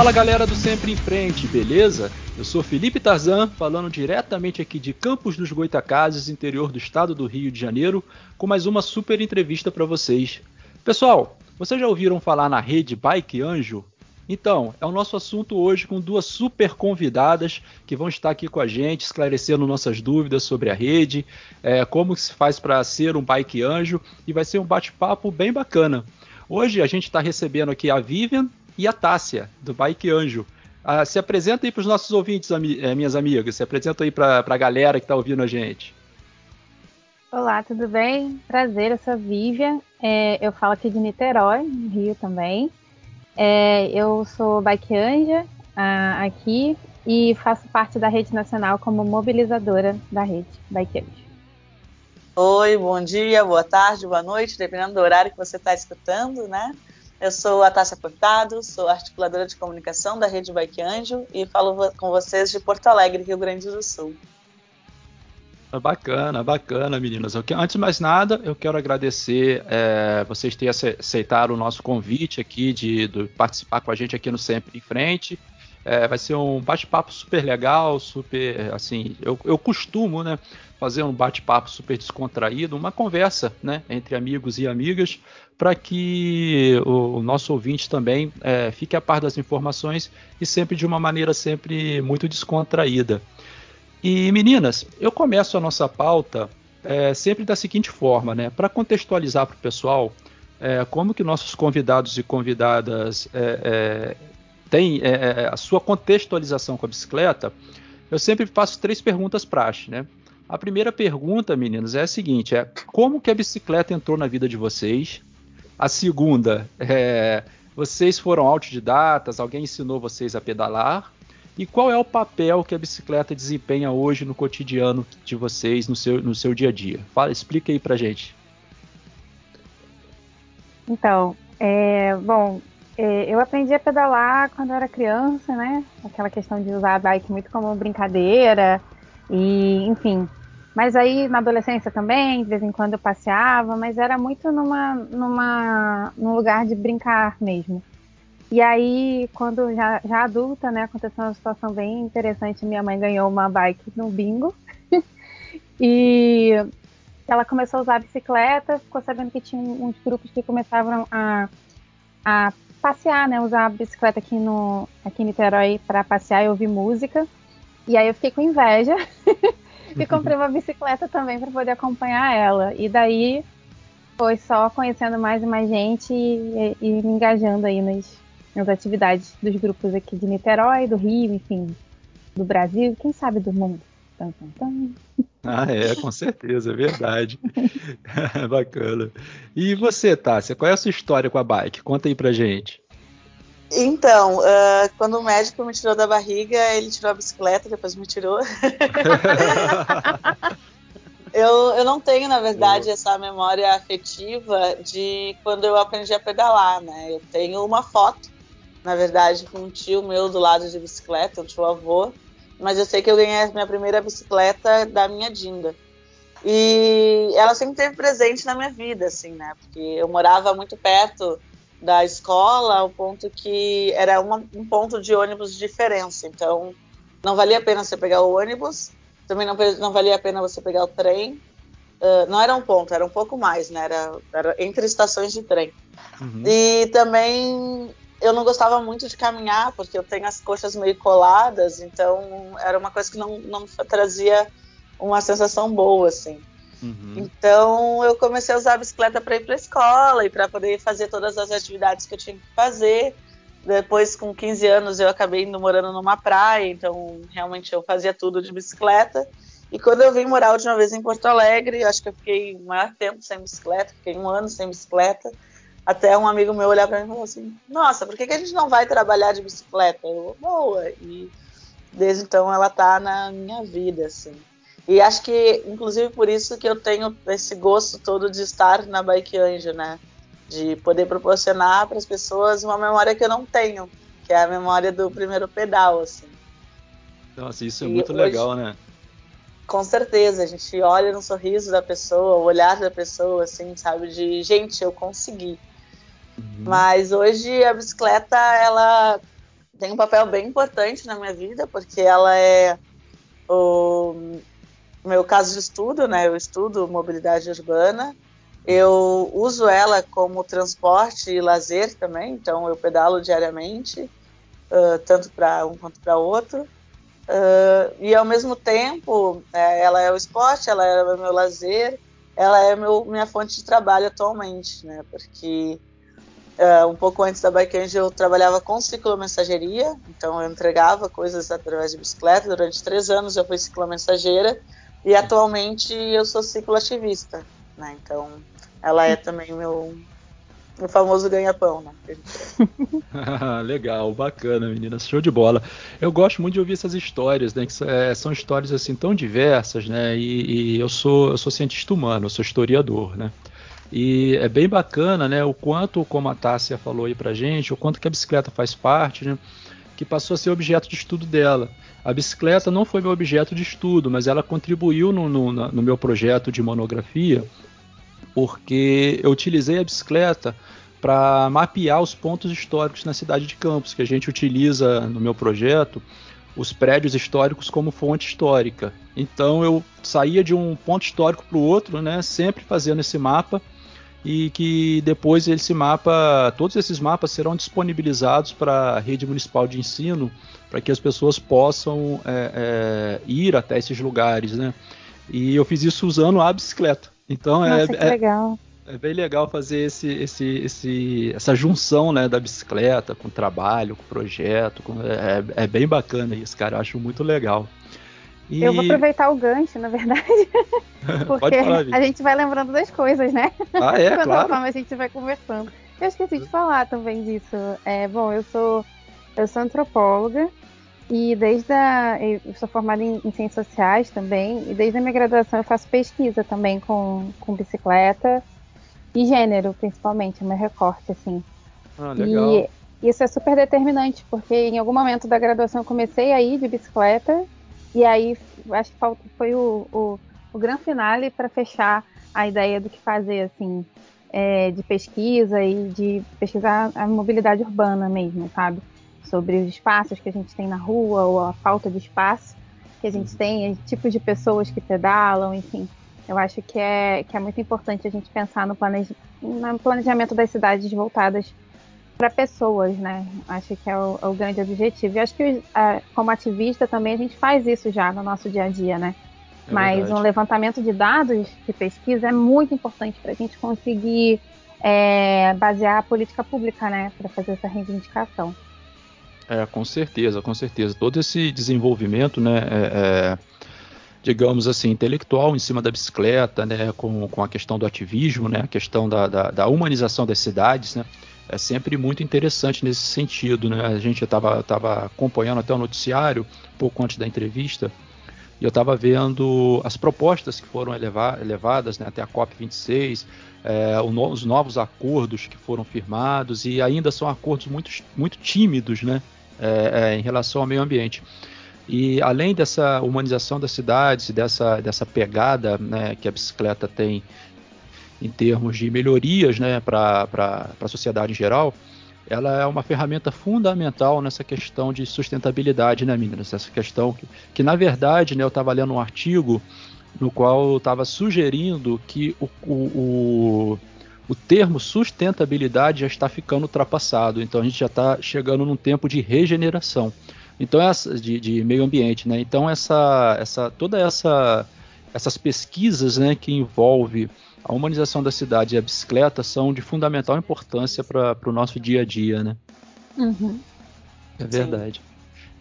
Fala galera do Sempre em Frente, beleza? Eu sou Felipe Tarzan, falando diretamente aqui de Campos dos Goitacazes, interior do estado do Rio de Janeiro, com mais uma super entrevista para vocês. Pessoal, vocês já ouviram falar na rede Bike Anjo? Então, é o nosso assunto hoje com duas super convidadas que vão estar aqui com a gente, esclarecendo nossas dúvidas sobre a rede, é, como se faz para ser um bike anjo, e vai ser um bate-papo bem bacana. Hoje a gente está recebendo aqui a Vivian e a Tássia, do Bike Anjo. Ah, se apresenta aí para os nossos ouvintes, ami eh, minhas amigas, se apresenta aí para a galera que está ouvindo a gente. Olá, tudo bem? Prazer, eu sou a Vivian, é, eu falo aqui de Niterói, no Rio também. É, eu sou bike anja uh, aqui e faço parte da rede nacional como mobilizadora da rede Bike Anja. Oi, bom dia, boa tarde, boa noite, dependendo do horário que você está escutando, né? Eu sou a Tássia Portado, sou articuladora de comunicação da Rede Bike Anjo e falo com vocês de Porto Alegre, Rio Grande do Sul. Bacana, bacana, meninas. Antes de mais nada, eu quero agradecer é, vocês terem aceitado o nosso convite aqui de, de, participar com a gente aqui no Sempre em Frente. É, vai ser um bate-papo super legal, super assim. Eu, eu costumo, né, fazer um bate-papo super descontraído, uma conversa, né, entre amigos e amigas, para que o, nosso ouvinte também é, fique a par das informações e sempre de uma maneira sempre muito descontraída. E meninas, eu começo a nossa pauta é, sempre da seguinte forma, né? Para contextualizar para o pessoal é, como que nossos convidados e convidadas é, é têm é, é, a sua contextualização com a bicicleta, eu sempre faço três perguntas praxe, né? A primeira pergunta, meninas, é a seguinte: é como que a bicicleta entrou na vida de vocês? A segunda é vocês foram autodidatas, alguém ensinou vocês a pedalar? E qual é o papel que a bicicleta desempenha hoje no cotidiano de vocês, no seu, no seu dia a dia? Fala, explica aí pra gente. Então, é, bom, é, eu aprendi a pedalar quando eu era criança, né? Aquela questão de usar a bike muito como brincadeira e, enfim. Mas aí na adolescência também, de vez em quando eu passeava, mas era muito numa, numa, num lugar de brincar mesmo. E aí, quando já, já adulta, né, aconteceu uma situação bem interessante. Minha mãe ganhou uma bike no bingo. e ela começou a usar a bicicleta, ficou sabendo que tinha uns grupos que começavam a, a passear, né, usar a bicicleta aqui no aqui em Niterói para passear e ouvir música. E aí eu fiquei com inveja e comprei uma bicicleta também para poder acompanhar ela. E daí foi só conhecendo mais e mais gente e, e me engajando aí nas, nas atividades dos grupos aqui de Niterói, do Rio, enfim, do Brasil, quem sabe do mundo. Ah, é, com certeza, é verdade. Bacana. E você, Tássia, qual é a sua história com a bike? Conta aí pra gente. Então, uh, quando o médico me tirou da barriga, ele tirou a bicicleta, depois me tirou. eu, eu não tenho, na verdade, essa memória afetiva de quando eu aprendi a pedalar, né? Eu tenho uma foto na verdade, com um tio meu do lado de bicicleta, um tio avô. Mas eu sei que eu ganhei a minha primeira bicicleta da minha Dinda. E ela sempre esteve presente na minha vida, assim, né? Porque eu morava muito perto da escola, ao ponto que era uma, um ponto de ônibus de diferença. Então, não valia a pena você pegar o ônibus, também não, não valia a pena você pegar o trem. Uh, não era um ponto, era um pouco mais, né? Era, era entre estações de trem. Uhum. E também eu não gostava muito de caminhar, porque eu tenho as coxas meio coladas, então era uma coisa que não, não trazia uma sensação boa, assim. Uhum. Então eu comecei a usar a bicicleta para ir para a escola e para poder fazer todas as atividades que eu tinha que fazer. Depois, com 15 anos, eu acabei indo morando numa praia, então realmente eu fazia tudo de bicicleta. E quando eu vim morar a última vez em Porto Alegre, acho que eu fiquei o maior tempo sem bicicleta, fiquei um ano sem bicicleta. Até um amigo meu olhar para mim e falou assim: Nossa, por que, que a gente não vai trabalhar de bicicleta? Eu, boa. E desde então ela tá na minha vida, assim. E acho que, inclusive, por isso que eu tenho esse gosto todo de estar na Bike Anjo, né? De poder proporcionar para as pessoas uma memória que eu não tenho, que é a memória do primeiro pedal, assim. Nossa, isso é e muito hoje, legal, né? Com certeza, a gente olha no sorriso da pessoa, o olhar da pessoa, assim, sabe? De, gente, eu consegui. Uhum. Mas hoje a bicicleta, ela tem um papel bem importante na minha vida, porque ela é o meu caso de estudo, né? Eu estudo mobilidade urbana. Eu uso ela como transporte e lazer também, então eu pedalo diariamente, uh, tanto para um quanto para outro. Uh, e ao mesmo tempo, é, ela é o esporte, ela é o meu lazer, ela é meu, minha fonte de trabalho atualmente, né? Porque uh, um pouco antes da Bike Angel eu trabalhava com ciclomensageria, então eu entregava coisas através de bicicleta. Durante três anos eu fui ciclomensageira e atualmente eu sou cicloativista, né? Então ela é também meu, o famoso ganha-pão, né? Legal, bacana, meninas, show de bola. Eu gosto muito de ouvir essas histórias, né? Que é, são histórias assim tão diversas, né? E, e, eu sou eu sou cientista humano, eu sou historiador, né? E é bem bacana, né? O quanto, como a Tássia falou aí pra gente, o quanto que a bicicleta faz parte, né? Que passou a ser objeto de estudo dela. A bicicleta não foi meu objeto de estudo, mas ela contribuiu no, no, no meu projeto de monografia, porque eu utilizei a bicicleta para mapear os pontos históricos na cidade de Campos, que a gente utiliza no meu projeto os prédios históricos como fonte histórica. Então eu saía de um ponto histórico para o outro, né, sempre fazendo esse mapa e que depois esse mapa, todos esses mapas serão disponibilizados para a rede municipal de ensino, para que as pessoas possam é, é, ir até esses lugares, né? E eu fiz isso usando a bicicleta. Então é, Nossa, é, legal. é, bem legal fazer esse, esse, esse, essa junção né, da bicicleta com o trabalho, com o projeto. Com, é, é bem bacana isso, cara. Eu acho muito legal. E... Eu vou aproveitar o gancho, na verdade, porque falar, a gente vai lembrando das coisas, né? Ah, é, claro. a gente vai conversando. Eu esqueci de falar também disso. É, bom, eu sou eu sou antropóloga e desde a eu sou formada em, em, ciências sociais também e desde a minha graduação eu faço pesquisa também com, com bicicleta e gênero, principalmente, é meu recorte assim. Ah, legal. E isso é super determinante porque em algum momento da graduação eu comecei a ir de bicicleta e aí acho que foi o, o, o grande finale para fechar a ideia do que fazer, assim, é, de pesquisa e de pesquisar a mobilidade urbana mesmo, sabe? Sobre os espaços que a gente tem na rua ou a falta de espaço que a gente tem, tipos de pessoas que pedalam, enfim. Eu acho que é, que é muito importante a gente pensar no, planeja no planejamento das cidades voltadas para pessoas, né? Acho que é o, é o, grande objetivo. E acho que, é, como ativista, também a gente faz isso já no nosso dia a dia, né? É Mas verdade. um levantamento de dados de pesquisa é muito importante para a gente conseguir é, basear a política pública, né? Para fazer essa reivindicação. É, com certeza, com certeza. Todo esse desenvolvimento, né? É, é digamos assim, intelectual em cima da bicicleta, né, com, com a questão do ativismo, né, a questão da, da, da humanização das cidades, né, é sempre muito interessante nesse sentido. Né? A gente estava tava acompanhando até o noticiário, pouco antes da entrevista, e eu estava vendo as propostas que foram elevadas né, até a COP26, é, os novos acordos que foram firmados, e ainda são acordos muito, muito tímidos né, é, é, em relação ao meio ambiente. E além dessa humanização das cidades, dessa, dessa pegada né, que a bicicleta tem em termos de melhorias né, para a sociedade em geral, ela é uma ferramenta fundamental nessa questão de sustentabilidade, né, meninas? Essa questão que, que na verdade, né, eu estava lendo um artigo no qual estava sugerindo que o, o, o, o, termo sustentabilidade já está ficando ultrapassado. Então a gente já está chegando num tempo de regeneração. Então essa de, de meio ambiente, né? Então essa, essa toda essa essas pesquisas, né, que envolve a humanização da cidade e a bicicleta são de fundamental importância para o nosso dia a dia, né? Uhum. É verdade. Sim.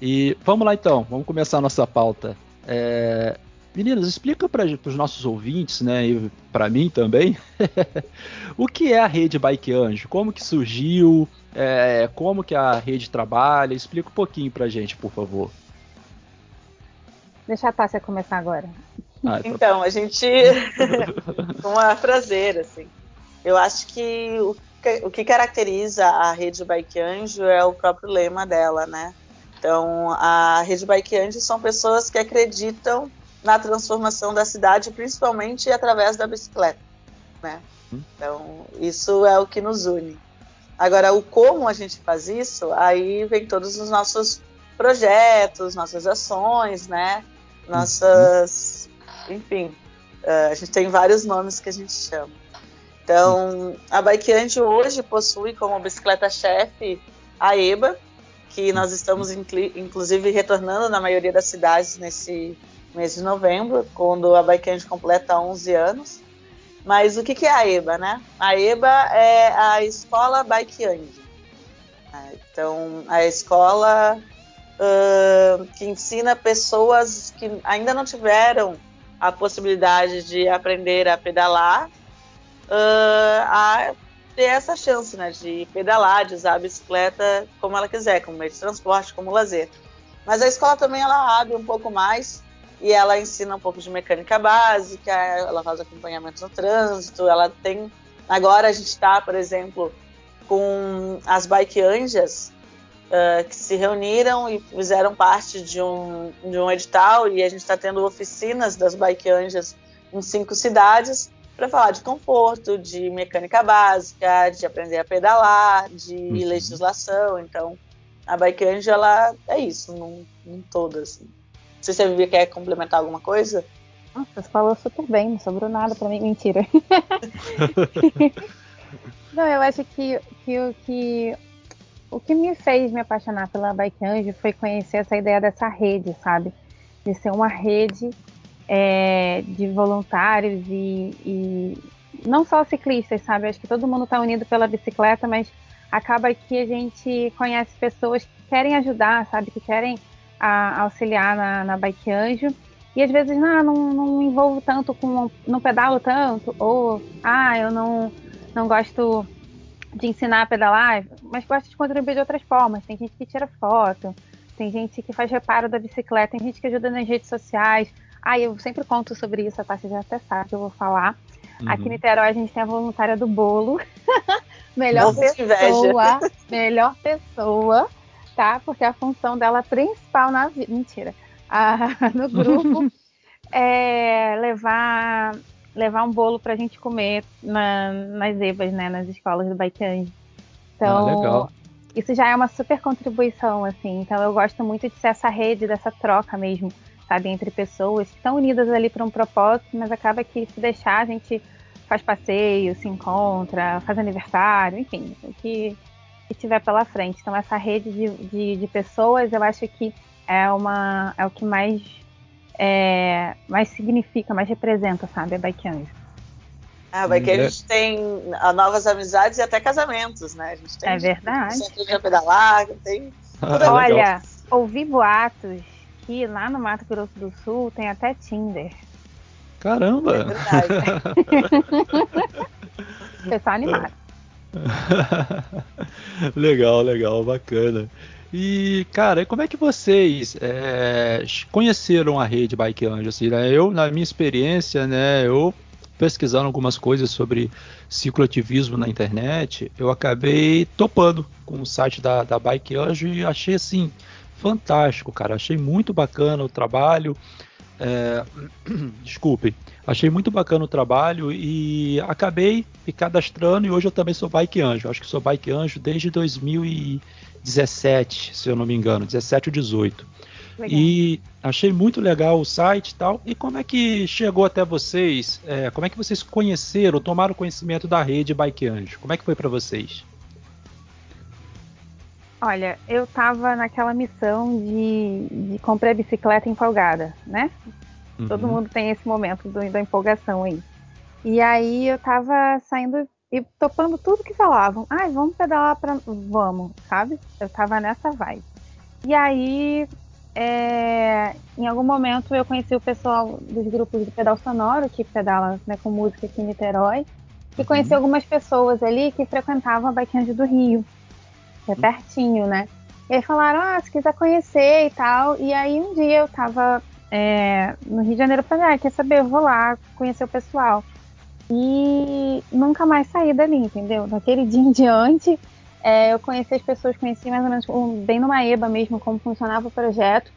E vamos lá então, vamos começar a nossa pauta. É... Meninas, explica para os nossos ouvintes, né, e para mim também, o que é a rede Bike Anjo, como que surgiu, é, como que a rede trabalha, explica um pouquinho para a gente, por favor. Deixa a Tássia começar agora. Ah, é então, a gente. uma prazer, assim. Eu acho que o, que o que caracteriza a rede Bike Anjo é o próprio lema dela, né? Então, a rede Bike Anjo são pessoas que acreditam na transformação da cidade, principalmente através da bicicleta, né? Hum. Então, isso é o que nos une. Agora, o como a gente faz isso, aí vem todos os nossos projetos, nossas ações, né? Nossas. Enfim, uh, a gente tem vários nomes que a gente chama. Então, a Bikeante hoje possui como bicicleta-chefe a EBA, que nós estamos inclusive retornando na maioria das cidades nesse mês de novembro, quando a Bikeante completa 11 anos. Mas o que, é a EBA, né? A EBA é a Escola Bikeante. Então, a escola uh, que ensina pessoas que ainda não tiveram a possibilidade de aprender a pedalar uh, a ter essa chance, né, de pedalar, de usar a bicicleta como ela quiser, como meio de transporte, como lazer. Mas a escola também ela abre um pouco mais e ela ensina um pouco de mecânica básica, ela faz acompanhamento no trânsito, ela tem. Agora a gente está, por exemplo, com as bike anjas uh, que se reuniram e fizeram parte de um, de um edital e a gente está tendo oficinas das bike anjas em cinco cidades para falar de conforto, de mecânica básica, de aprender a pedalar, de uhum. legislação. Então, a Bike Angel, ela é isso, num, num todo, assim. Não sei se Vivi quer complementar alguma coisa. Nossa, você falou super bem, não sobrou nada para mim. Mentira. não, eu acho que, que, o que o que me fez me apaixonar pela Bike Anjo foi conhecer essa ideia dessa rede, sabe? De ser uma rede é, de voluntários e, e, não só ciclistas, sabe? Acho que todo mundo está unido pela bicicleta, mas acaba que a gente conhece pessoas que querem ajudar, sabe? Que querem a, auxiliar na, na Bike Anjo. E às vezes, não, não, não me envolvo tanto com. não pedalo tanto, ou ah, eu não, não gosto de ensinar a pedalar, mas gosto de contribuir de outras formas. Tem gente que tira foto, tem gente que faz reparo da bicicleta, tem gente que ajuda nas redes sociais. Ah, eu sempre conto sobre isso, a Tati já até sabe que eu vou falar. Uhum. Aqui em Niterói a gente tem a voluntária do bolo. melhor Nossa, pessoa, melhor pessoa, tá? Porque a função dela principal na vida. Mentira. no grupo é levar levar um bolo pra gente comer na, nas EBAs, né? Nas escolas do Baitange. Então, ah, isso já é uma super contribuição, assim. Então eu gosto muito de ser essa rede, dessa troca mesmo sabe, entre pessoas que estão unidas ali para um propósito, mas acaba que se deixar a gente faz passeio, se encontra, faz aniversário, enfim, o que, que tiver pela frente. Então essa rede de, de, de, pessoas, eu acho que é uma é o que mais é, mais significa, mais representa, sabe, a Bike Anjo. Ah, Bike a gente tem novas amizades e até casamentos, né? A gente tem é verdade. Centro de pedalar, tem. Ah, Olha, ouvi boatos aqui, lá no Mato Grosso do Sul, tem até Tinder. Caramba! É Pessoal animado. legal, legal, bacana. E, cara, como é que vocês é, conheceram a rede Bike Anjo? Assim, né? Eu, na minha experiência, né, eu pesquisando algumas coisas sobre cicloativismo na internet, eu acabei topando com o site da, da Bike Anjo e achei assim fantástico, cara. Achei muito bacana o trabalho. É, desculpe, achei muito bacana o trabalho e acabei me cadastrando e hoje eu também sou bike anjo. Acho que sou bike anjo desde 2017, se eu não me engano, 17 ou 18. Legal. E achei muito legal o site e tal. E como é que chegou até vocês? É, como é que vocês conheceram, tomaram conhecimento da rede Bike Anjo? Como é que foi para vocês? Olha, eu tava naquela missão de, de comprar bicicleta empolgada, né? Uhum. Todo mundo tem esse momento do, da empolgação aí. E aí eu tava saindo e topando tudo que falavam. Ai, vamos pedalar pra. Vamos, sabe? Eu tava nessa vibe. E aí, é, em algum momento, eu conheci o pessoal dos grupos de pedal sonoro, que pedala né, com música aqui em Niterói. E conheci uhum. algumas pessoas ali que frequentavam a Bike do Rio que é pertinho, né? E aí falaram, ah, se quiser conhecer e tal. E aí um dia eu tava é, no Rio de Janeiro, falei, ah, quer saber, eu vou lá conhecer o pessoal. E nunca mais saí dali, entendeu? Daquele dia em diante, é, eu conheci as pessoas, conheci mais ou menos um, bem numa EBA mesmo, como funcionava o projeto.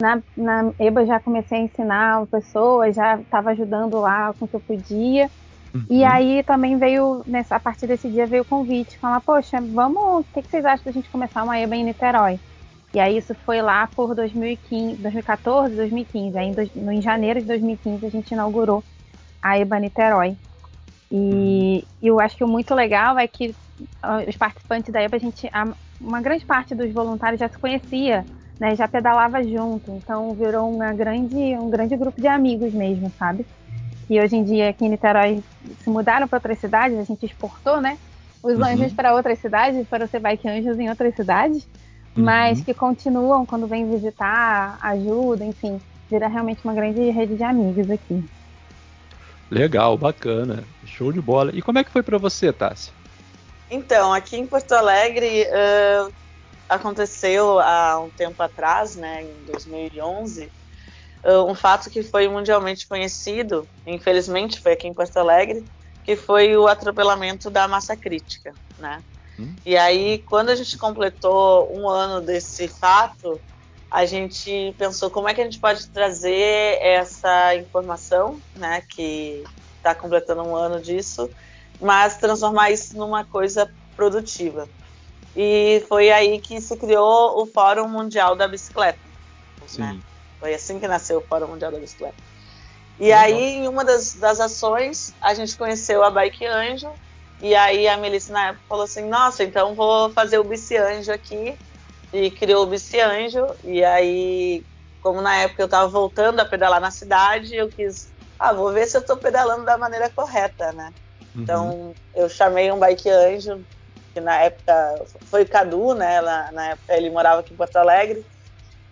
Na, na EBA já comecei a ensinar pessoas, já estava ajudando lá com o que eu podia. Uhum. E aí também veio, nessa, a partir desse dia veio o convite, falar, poxa, vamos, o que, que vocês acham da gente começar uma EBA em Niterói? E aí isso foi lá por 2015, 2014, 2015. Aí em, em janeiro de 2015 a gente inaugurou a EBA Niterói. E, uhum. eu acho que o muito legal é que os participantes da EBA, a gente, uma grande parte dos voluntários já se conhecia, né, já pedalava junto, então virou uma grande, um grande grupo de amigos mesmo, sabe? E hoje em dia aqui em Niterói se mudaram para outras cidades, a gente exportou, né? Os uhum. anjos para outras cidades, para ser bike anjos em outras cidades, uhum. mas que continuam quando vêm visitar, ajudam, enfim, vira realmente uma grande rede de amigos aqui. Legal, bacana, show de bola. E como é que foi para você, Tássia? Então, aqui em Porto Alegre uh, aconteceu há um tempo atrás, né, em 2011, uh, um fato que foi mundialmente conhecido, infelizmente foi aqui em Porto Alegre, que foi o atropelamento da massa crítica, né? Hum. E aí, quando a gente completou um ano desse fato, a gente pensou como é que a gente pode trazer essa informação, né, que está completando um ano disso, mas transformar isso numa coisa produtiva. E foi aí que se criou o Fórum Mundial da Bicicleta. Né? Foi assim que nasceu o Fórum Mundial da Bicicleta. E aí, em uma das, das ações, a gente conheceu a Bike Anjo. E aí a Melissa na época falou assim: Nossa, então vou fazer o Bici Anjo aqui. E criou o Bici Anjo. E aí, como na época eu estava voltando a pedalar na cidade, eu quis, ah, vou ver se eu estou pedalando da maneira correta, né? Então, uhum. eu chamei um bike anjo, que na época foi o Cadu, né? Ela, na época ele morava aqui em Porto Alegre.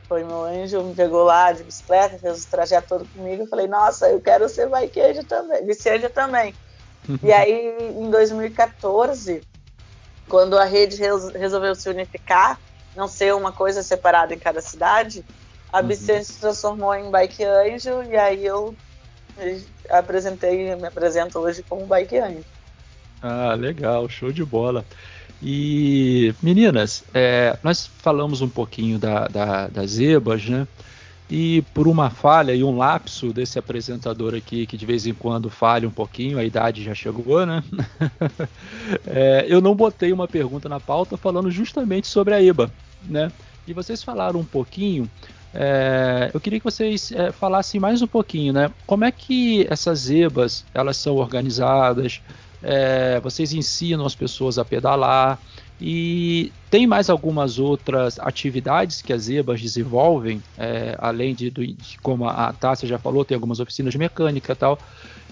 Foi meu anjo, me pegou lá de bicicleta, fez o trajeto todo comigo. Eu falei, nossa, eu quero ser bike anjo também, vice anjo também. e aí, em 2014, quando a rede resolveu se unificar, não ser uma coisa separada em cada cidade, a uhum. se transformou em Bike Anjo e aí eu apresentei, me apresento hoje como Bike Anjo. Ah, legal, show de bola. E meninas, é, nós falamos um pouquinho da, da, das EBAs, né? E por uma falha e um lapso desse apresentador aqui, que de vez em quando falha um pouquinho, a idade já chegou, né? é, eu não botei uma pergunta na pauta falando justamente sobre a EBA, né? E vocês falaram um pouquinho é, eu queria que vocês é, falassem mais um pouquinho, né? Como é que essas EBAs elas são organizadas? É, vocês ensinam as pessoas a pedalar e tem mais algumas outras atividades que as EBAs desenvolvem, é, além de, de, como a Tássia já falou, tem algumas oficinas de mecânica e tal.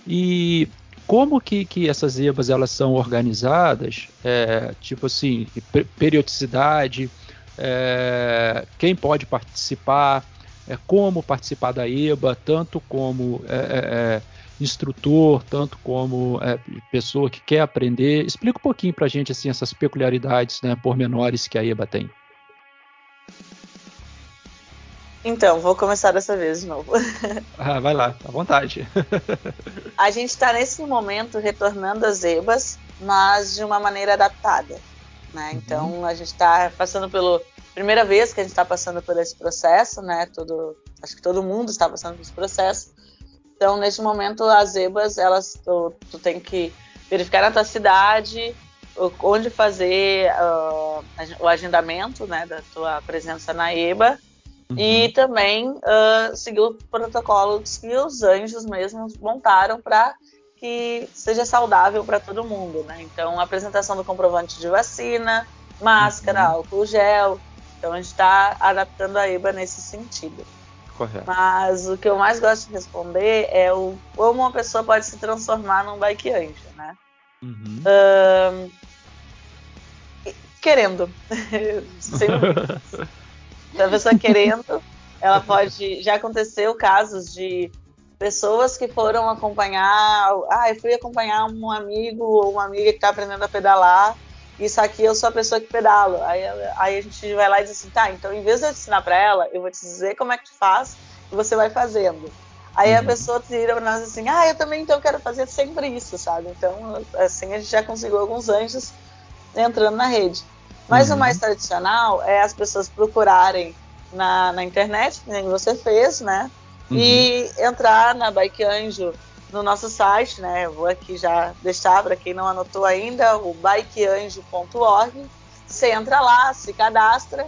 E como que, que essas EBAs elas são organizadas? É, tipo assim, periodicidade, é, quem pode participar, é, como participar da EBA, tanto como é, é, instrutor, tanto como é, pessoa que quer aprender. Explica um pouquinho para a gente assim, essas peculiaridades, né, pormenores que a EBA tem. Então, vou começar dessa vez de novo. Ah, vai lá, à vontade. a gente está nesse momento retornando às EBAs, mas de uma maneira adaptada. Né? Uhum. Então a gente está passando pelo primeira vez que a gente está passando por esse processo, né? Todo, acho que todo mundo está passando por esse processo. Então neste momento as EBAs elas tu, tu tem que verificar na tua cidade onde fazer uh, o agendamento, né, da tua presença na EBA uhum. e também uh, seguir o protocolo que os anjos mesmos montaram para que seja saudável para todo mundo, né? Então, apresentação do comprovante de vacina, máscara, uhum. álcool gel. Então, a gente está adaptando a EBA nesse sentido. Correto. Mas o que eu mais gosto de responder é o como uma pessoa pode se transformar num bike anjo, né? Uhum. Um, querendo. Sim. a pessoa querendo, ela pode. Já aconteceu casos de pessoas que foram acompanhar, ah, eu fui acompanhar um amigo ou uma amiga que está aprendendo a pedalar, isso aqui eu sou a pessoa que pedalo. Aí, aí a gente vai lá e diz assim, tá, então em vez de eu te ensinar para ela, eu vou te dizer como é que tu faz e você vai fazendo. Aí uhum. a pessoa tira para nós assim, ah, eu também então quero fazer sempre isso, sabe? Então, assim, a gente já conseguiu alguns anjos entrando na rede. Mas uhum. o mais tradicional é as pessoas procurarem na, na internet, que nem você fez, né? uhum. e entrar na Bike Anjo no nosso site, né? Eu vou aqui já deixar para quem não anotou ainda, o bikeanjo.org. Você entra lá, se cadastra.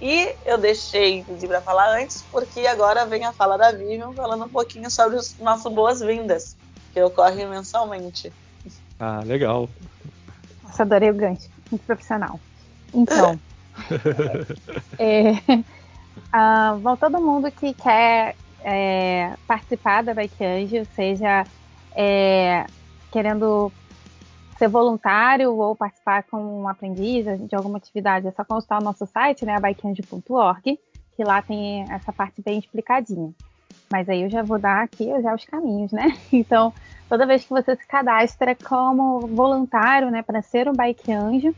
E eu deixei pedir para falar antes, porque agora vem a fala da Vivian falando um pouquinho sobre os nossos boas-vindas, que ocorre mensalmente. Ah, legal. Nossa, adorei o gancho. Muito profissional. Então, é, uh, bom, todo mundo que quer é, participar da Bike Anjo, seja é, querendo ser voluntário ou participar como um aprendiz de alguma atividade, é só consultar o nosso site, né, bikeanjo.org, que lá tem essa parte bem explicadinha. Mas aí eu já vou dar aqui já os caminhos, né? Então, toda vez que você se cadastra como voluntário, né, para ser um bike anjo,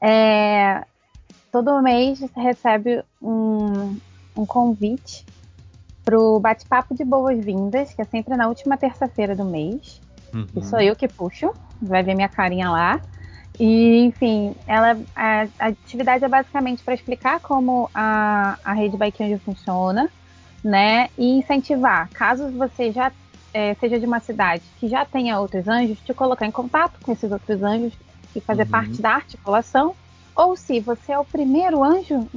é, todo mês você recebe um, um convite para o bate-papo de boas-vindas, que é sempre na última terça-feira do mês. Uhum. E sou eu que puxo, vai ver minha carinha lá. E, enfim, ela, a, a atividade é basicamente para explicar como a, a rede Bike Anjo funciona, né? E incentivar, caso você já é, seja de uma cidade que já tenha outros anjos, te colocar em contato com esses outros anjos e fazer uhum. parte da articulação ou se você é o primeiro anjo,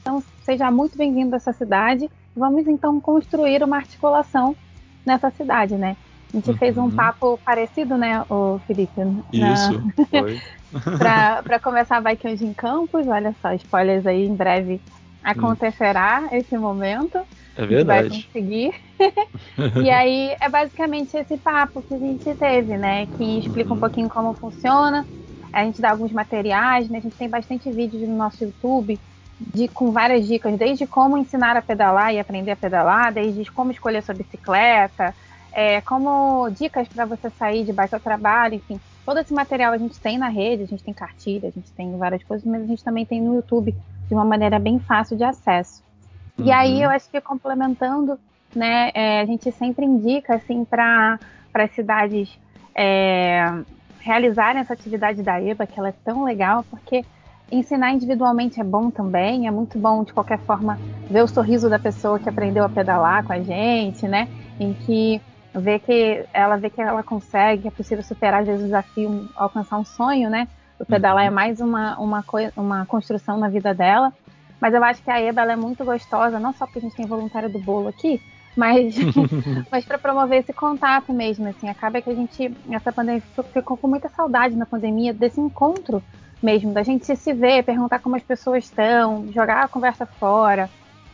então seja muito bem-vindo a essa cidade. Vamos então construir uma articulação nessa cidade, né? A gente uhum. fez um uhum. papo parecido, né, o Felipe? Isso, foi. Para começar, vai que hoje em campus, olha só, spoilers aí, em breve acontecerá hum. esse momento. É verdade. vai conseguir. e aí é basicamente esse papo que a gente teve, né? Que explica uhum. um pouquinho como funciona, a gente dá alguns materiais, né? A gente tem bastante vídeos no nosso YouTube de, com várias dicas, desde como ensinar a pedalar e aprender a pedalar, desde como escolher sua bicicleta, é, como dicas para você sair de bike ao trabalho, enfim. Todo esse material a gente tem na rede, a gente tem cartilha, a gente tem várias coisas, mas a gente também tem no YouTube de uma maneira bem fácil de acesso. Uhum. E aí eu acho que complementando, né, é, a gente sempre indica assim para as cidades é, realizarem essa atividade da EBA, que ela é tão legal, porque ensinar individualmente é bom também, é muito bom de qualquer forma ver o sorriso da pessoa que aprendeu a pedalar com a gente, né? Em que vê que ela vê que ela consegue, é possível superar às vezes o desafio, alcançar um sonho, né? O pedalar é uhum. mais uma, uma, uma construção na vida dela. Mas eu acho que a EBA é muito gostosa, não só porque a gente tem voluntário do bolo aqui, mas, mas para promover esse contato mesmo, assim, acaba que a gente, essa pandemia, ficou com muita saudade na pandemia desse encontro mesmo, da gente se ver, perguntar como as pessoas estão, jogar a conversa fora.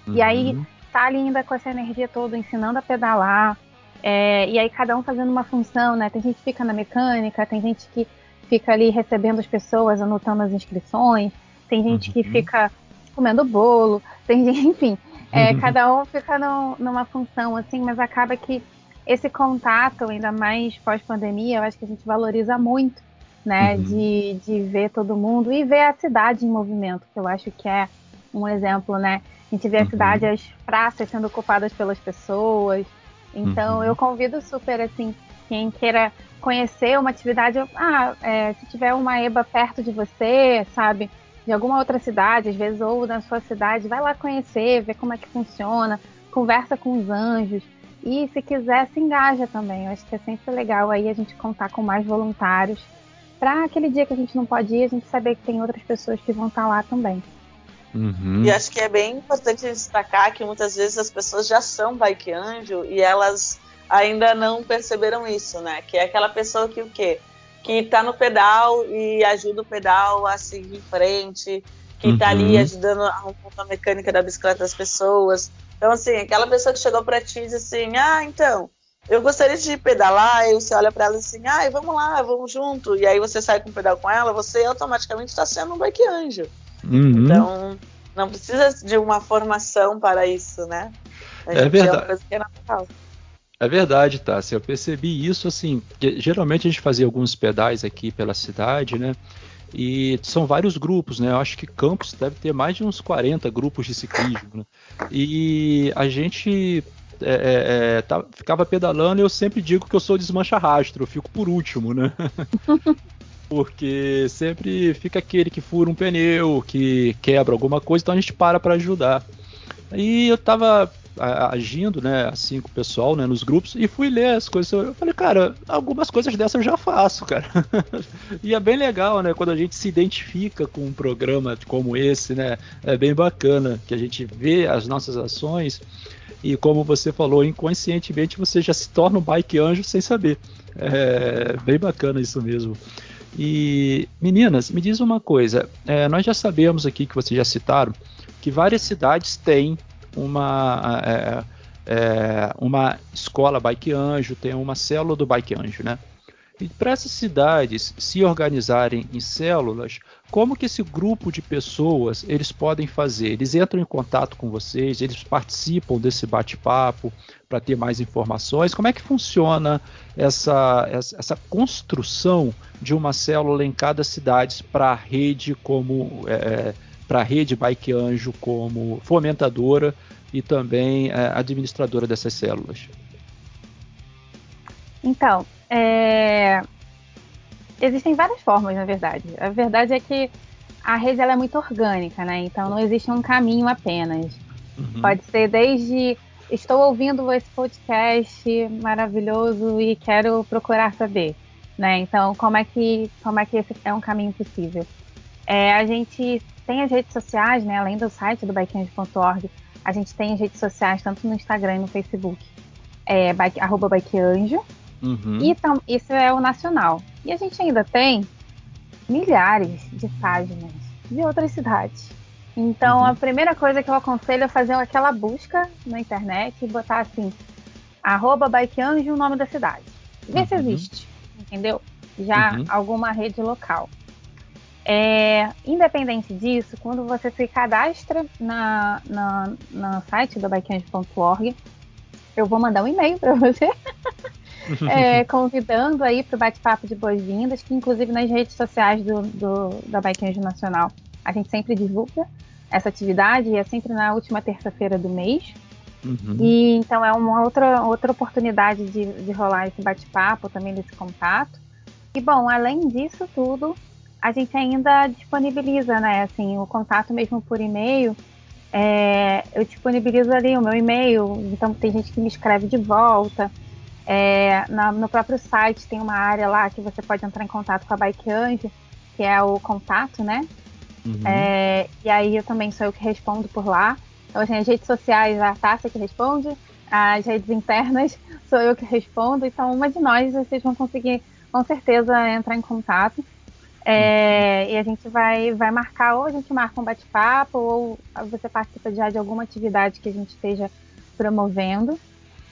Uhum. E aí uhum. tá ali ainda com essa energia toda, ensinando a pedalar. É, e aí cada um fazendo uma função, né? Tem gente que fica na mecânica, tem gente que fica ali recebendo as pessoas, anotando as inscrições, tem gente uhum. que fica comendo bolo, tem gente, enfim, é, cada um fica no, numa função, assim, mas acaba que esse contato, ainda mais pós-pandemia, eu acho que a gente valoriza muito, né? Uhum. De, de ver todo mundo e ver a cidade em movimento, que eu acho que é um exemplo, né? A gente vê uhum. a cidade, as praças sendo ocupadas pelas pessoas. Então, uhum. eu convido super, assim, quem queira conhecer uma atividade, ah, é, se tiver uma EBA perto de você, sabe? de alguma outra cidade, às vezes, ou da sua cidade, vai lá conhecer, ver como é que funciona, conversa com os anjos. E se quiser, se engaja também. Eu acho que é sempre legal aí a gente contar com mais voluntários. Para aquele dia que a gente não pode ir, a gente saber que tem outras pessoas que vão estar tá lá também. Uhum. E acho que é bem importante destacar que muitas vezes as pessoas já são bike anjo e elas ainda não perceberam isso, né? Que é aquela pessoa que o quê? que está no pedal e ajuda o pedal a seguir em frente, que está uhum. ali ajudando a arrumar a mecânica da bicicleta das pessoas. Então, assim, aquela pessoa que chegou para ti e disse assim: ah, então, eu gostaria de pedalar, e você olha para ela assim, ah, vamos lá, vamos junto, e aí você sai com o pedal com ela, você automaticamente está sendo um bike anjo. Uhum. Então, não precisa de uma formação para isso, né? É verdade. É uma coisa que é. É verdade, tá. Eu percebi isso assim. geralmente a gente fazia alguns pedais aqui pela cidade, né? E são vários grupos, né? Eu acho que Campos deve ter mais de uns 40 grupos de ciclismo, né? E a gente é, é, é, tá, ficava pedalando e eu sempre digo que eu sou desmancha-rastro, eu fico por último, né? Porque sempre fica aquele que fura um pneu, que quebra alguma coisa, então a gente para para ajudar. E eu tava agindo, né, assim com o pessoal, né, nos grupos, e fui ler as coisas. Eu falei, cara, algumas coisas dessas eu já faço, cara. e é bem legal, né, quando a gente se identifica com um programa como esse, né, é bem bacana que a gente vê as nossas ações e como você falou, inconscientemente você já se torna um bike anjo sem saber. É bem bacana isso mesmo. E meninas, me diz uma coisa. É, nós já sabemos aqui que vocês já citaram que várias cidades têm uma é, é, uma escola Bike Anjo, tem uma célula do Bike Anjo, né? E para essas cidades se organizarem em células, como que esse grupo de pessoas eles podem fazer? Eles entram em contato com vocês, eles participam desse bate-papo para ter mais informações. Como é que funciona essa, essa, construção de uma célula em cada cidade para a rede como é, para a rede Bike Anjo como fomentadora e também é, administradora dessas células? Então, é... Existem várias formas, na verdade. A verdade é que a rede ela é muito orgânica, né? Então não existe um caminho apenas. Uhum. Pode ser desde estou ouvindo esse podcast maravilhoso e quero procurar saber, né? Então como é que como é que esse é um caminho possível? É, a gente tem as redes sociais, né? Além do site do bikeanjo.org, a gente tem as redes sociais tanto no Instagram e no Facebook, é, bike, arroba bikeanjo, Uhum. E tam, isso é o nacional. E a gente ainda tem milhares de páginas de outras cidades. Então, uhum. a primeira coisa que eu aconselho é fazer aquela busca na internet e botar assim, arroba Bikeanjo, o nome da cidade. Ver uhum. se existe, entendeu? Já uhum. alguma rede local. É, independente disso, quando você se cadastra na, na, na site do bikeanjo.org, eu vou mandar um e-mail para você é, convidando aí para o bate-papo de boas-vindas, que inclusive nas redes sociais do, do da Bike Anjo Nacional a gente sempre divulga essa atividade e é sempre na última terça-feira do mês. Uhum. E então é uma outra, outra oportunidade de, de rolar esse bate-papo, também desse contato. E bom, além disso tudo, a gente ainda disponibiliza, né, assim, o contato mesmo por e-mail. É, eu disponibilizo ali o meu e-mail, então tem gente que me escreve de volta. É, na, no próprio site tem uma área lá que você pode entrar em contato com a Bike Anjo, que é o contato, né? Uhum. É, e aí eu também sou eu que respondo por lá. Então, assim, as redes sociais, a Tássia que responde, as redes internas sou eu que respondo. Então, uma de nós vocês vão conseguir, com certeza, entrar em contato. É, uhum. E a gente vai, vai marcar, ou a gente marca um bate-papo, ou você participa já de alguma atividade que a gente esteja promovendo.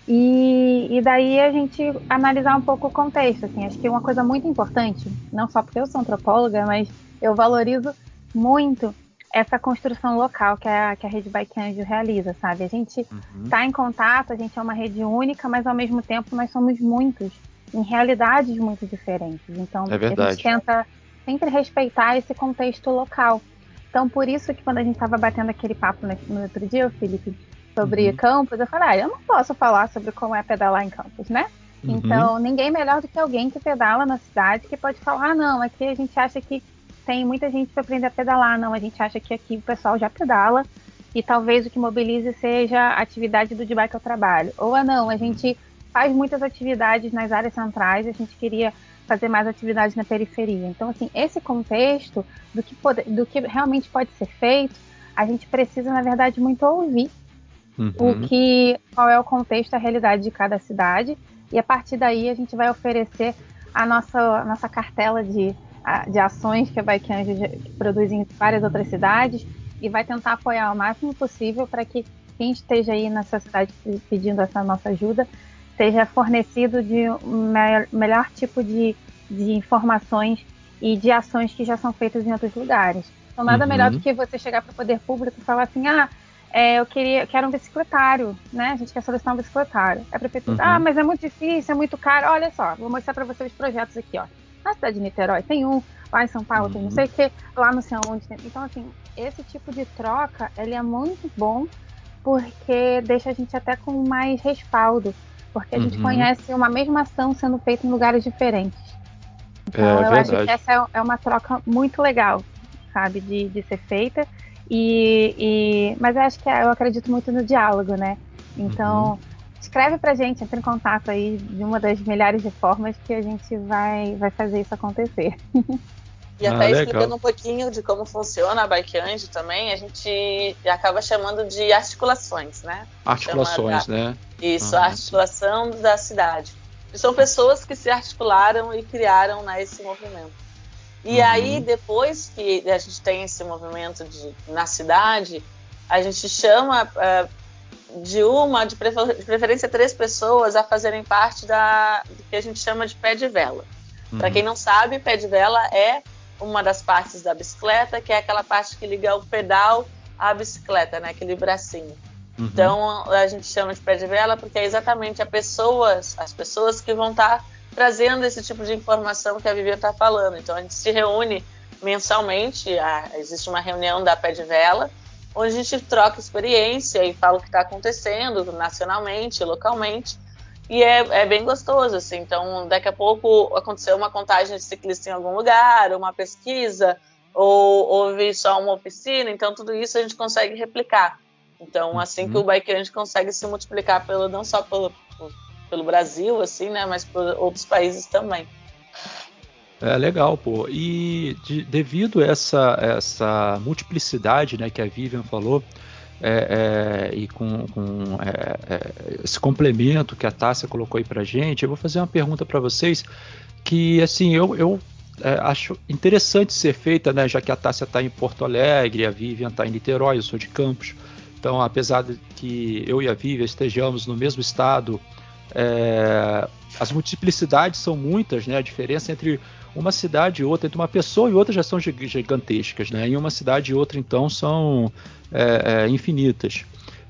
E, e daí a gente analisar um pouco o contexto. Assim, acho que uma coisa muito importante, não só porque eu sou antropóloga, mas eu valorizo muito essa construção local que a, que a rede Bike Anjo realiza, sabe? A gente está uhum. Tá em contato, a gente é uma rede única, mas ao mesmo tempo nós somos muitos, em realidades muito diferentes. Então é a gente tenta sempre respeitar esse contexto local. Então por isso que quando a gente estava batendo aquele papo no outro dia, Felipe, sobre uhum. campus, eu falei, ah, eu não posso falar sobre como é pedalar em campus, né? Uhum. Então, ninguém melhor do que alguém que pedala na cidade que pode falar, ah, não, aqui a gente acha que tem muita gente para aprender a pedalar, não, a gente acha que aqui o pessoal já pedala e talvez o que mobilize seja a atividade do de bike ao trabalho. Ou, ah, não, a gente faz muitas atividades nas áreas centrais, a gente queria fazer mais atividades na periferia. Então, assim, esse contexto do que, pode, do que realmente pode ser feito, a gente precisa, na verdade, muito ouvir uhum. o que, qual é o contexto, a realidade de cada cidade, e a partir daí a gente vai oferecer a nossa, a nossa cartela de, de ações que a Bike Anjo produz em várias outras cidades e vai tentar apoiar o máximo possível para que quem esteja aí nessa cidade pedindo essa nossa ajuda seja fornecido de um melhor, melhor tipo de, de informações e de ações que já são feitas em outros lugares. Então, nada uhum. melhor do que você chegar para o poder público e falar assim: ah, é, eu queria, quero um bicicletário, né? A gente quer solicitar um bicicletário. A prefeitura, uhum. ah, mas é muito difícil, é muito caro. Olha só, vou mostrar para você os projetos aqui, ó. Na cidade de Niterói tem um, lá em São Paulo uhum. tem não uhum. sei o que, lá não sei onde tem. Então, assim, esse tipo de troca, ele é muito bom porque deixa a gente até com mais respaldo, porque a uhum. gente conhece uma mesma ação sendo feita em lugares diferentes. Então, é, eu verdade. acho que essa é, é uma troca muito legal, sabe, de, de ser feita. E, e, mas eu acho que eu acredito muito no diálogo, né? Então, uhum. escreve pra gente, entre em contato aí de uma das milhares de formas que a gente vai, vai fazer isso acontecer. E até ah, explicando um pouquinho de como funciona a Bike Anjo também, a gente acaba chamando de articulações, né? Articulações, da, né? Isso, ah, a articulação sim. da cidade. E são pessoas que se articularam e criaram né, esse movimento. E uhum. aí, depois que a gente tem esse movimento de, na cidade, a gente chama uh, de uma, de, prefer de, preferência, três pessoas a fazerem parte da, do que a gente chama de pé de vela. Uhum. Para quem não sabe, pé de vela é uma das partes da bicicleta, que é aquela parte que liga o pedal à bicicleta, né? Aquele bracinho. Uhum. Então a gente chama de pé de vela porque é exatamente a pessoas, as pessoas que vão estar tá trazendo esse tipo de informação que a Vivian está falando. Então a gente se reúne mensalmente, existe uma reunião da pé de vela, onde a gente troca experiência e fala o que está acontecendo nacionalmente, localmente. E é, é, bem gostoso, assim. Então, daqui a pouco aconteceu uma contagem de ciclista em algum lugar, uma pesquisa, ou houve só uma oficina. Então, tudo isso a gente consegue replicar. Então, assim que o uhum. Bike Run consegue se multiplicar pelo, não só pelo, pelo Brasil, assim, né, mas por outros países também. É legal, pô. E de, devido a essa, essa multiplicidade, né, que a Vivian falou, é, é, e com, com é, é, esse complemento que a Tássia colocou aí pra gente, eu vou fazer uma pergunta para vocês que, assim, eu, eu é, acho interessante ser feita, né, já que a Tássia está em Porto Alegre, a Vivian está em Niterói, eu sou de Campos. Então, apesar de que eu e a Vivian estejamos no mesmo estado, é, as multiplicidades são muitas, né? A diferença entre uma cidade e outra, entre uma pessoa e outra já são gigantescas, né? Em uma cidade e outra, então, são é, é, infinitas.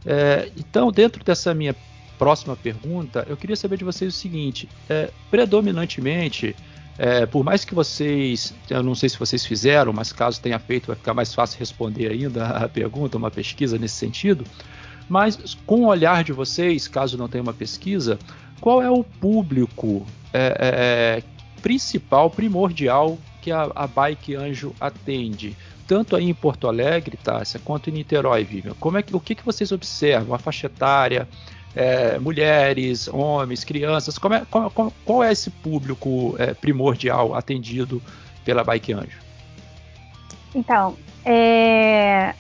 É, então, dentro dessa minha próxima pergunta, eu queria saber de vocês o seguinte: é, predominantemente, é, por mais que vocês, eu não sei se vocês fizeram, mas caso tenha feito, vai ficar mais fácil responder ainda a pergunta, uma pesquisa nesse sentido. Mas com o olhar de vocês, caso não tenha uma pesquisa, qual é o público é, é, principal, primordial que a, a Bike Anjo atende? Tanto aí em Porto Alegre, Tássia, quanto em Niterói, Vivian. Como é que, o que, que vocês observam? A faixa etária, é, mulheres, homens, crianças? É, qual, qual, é esse público é, primordial atendido pela Bike Anjo? Então, é,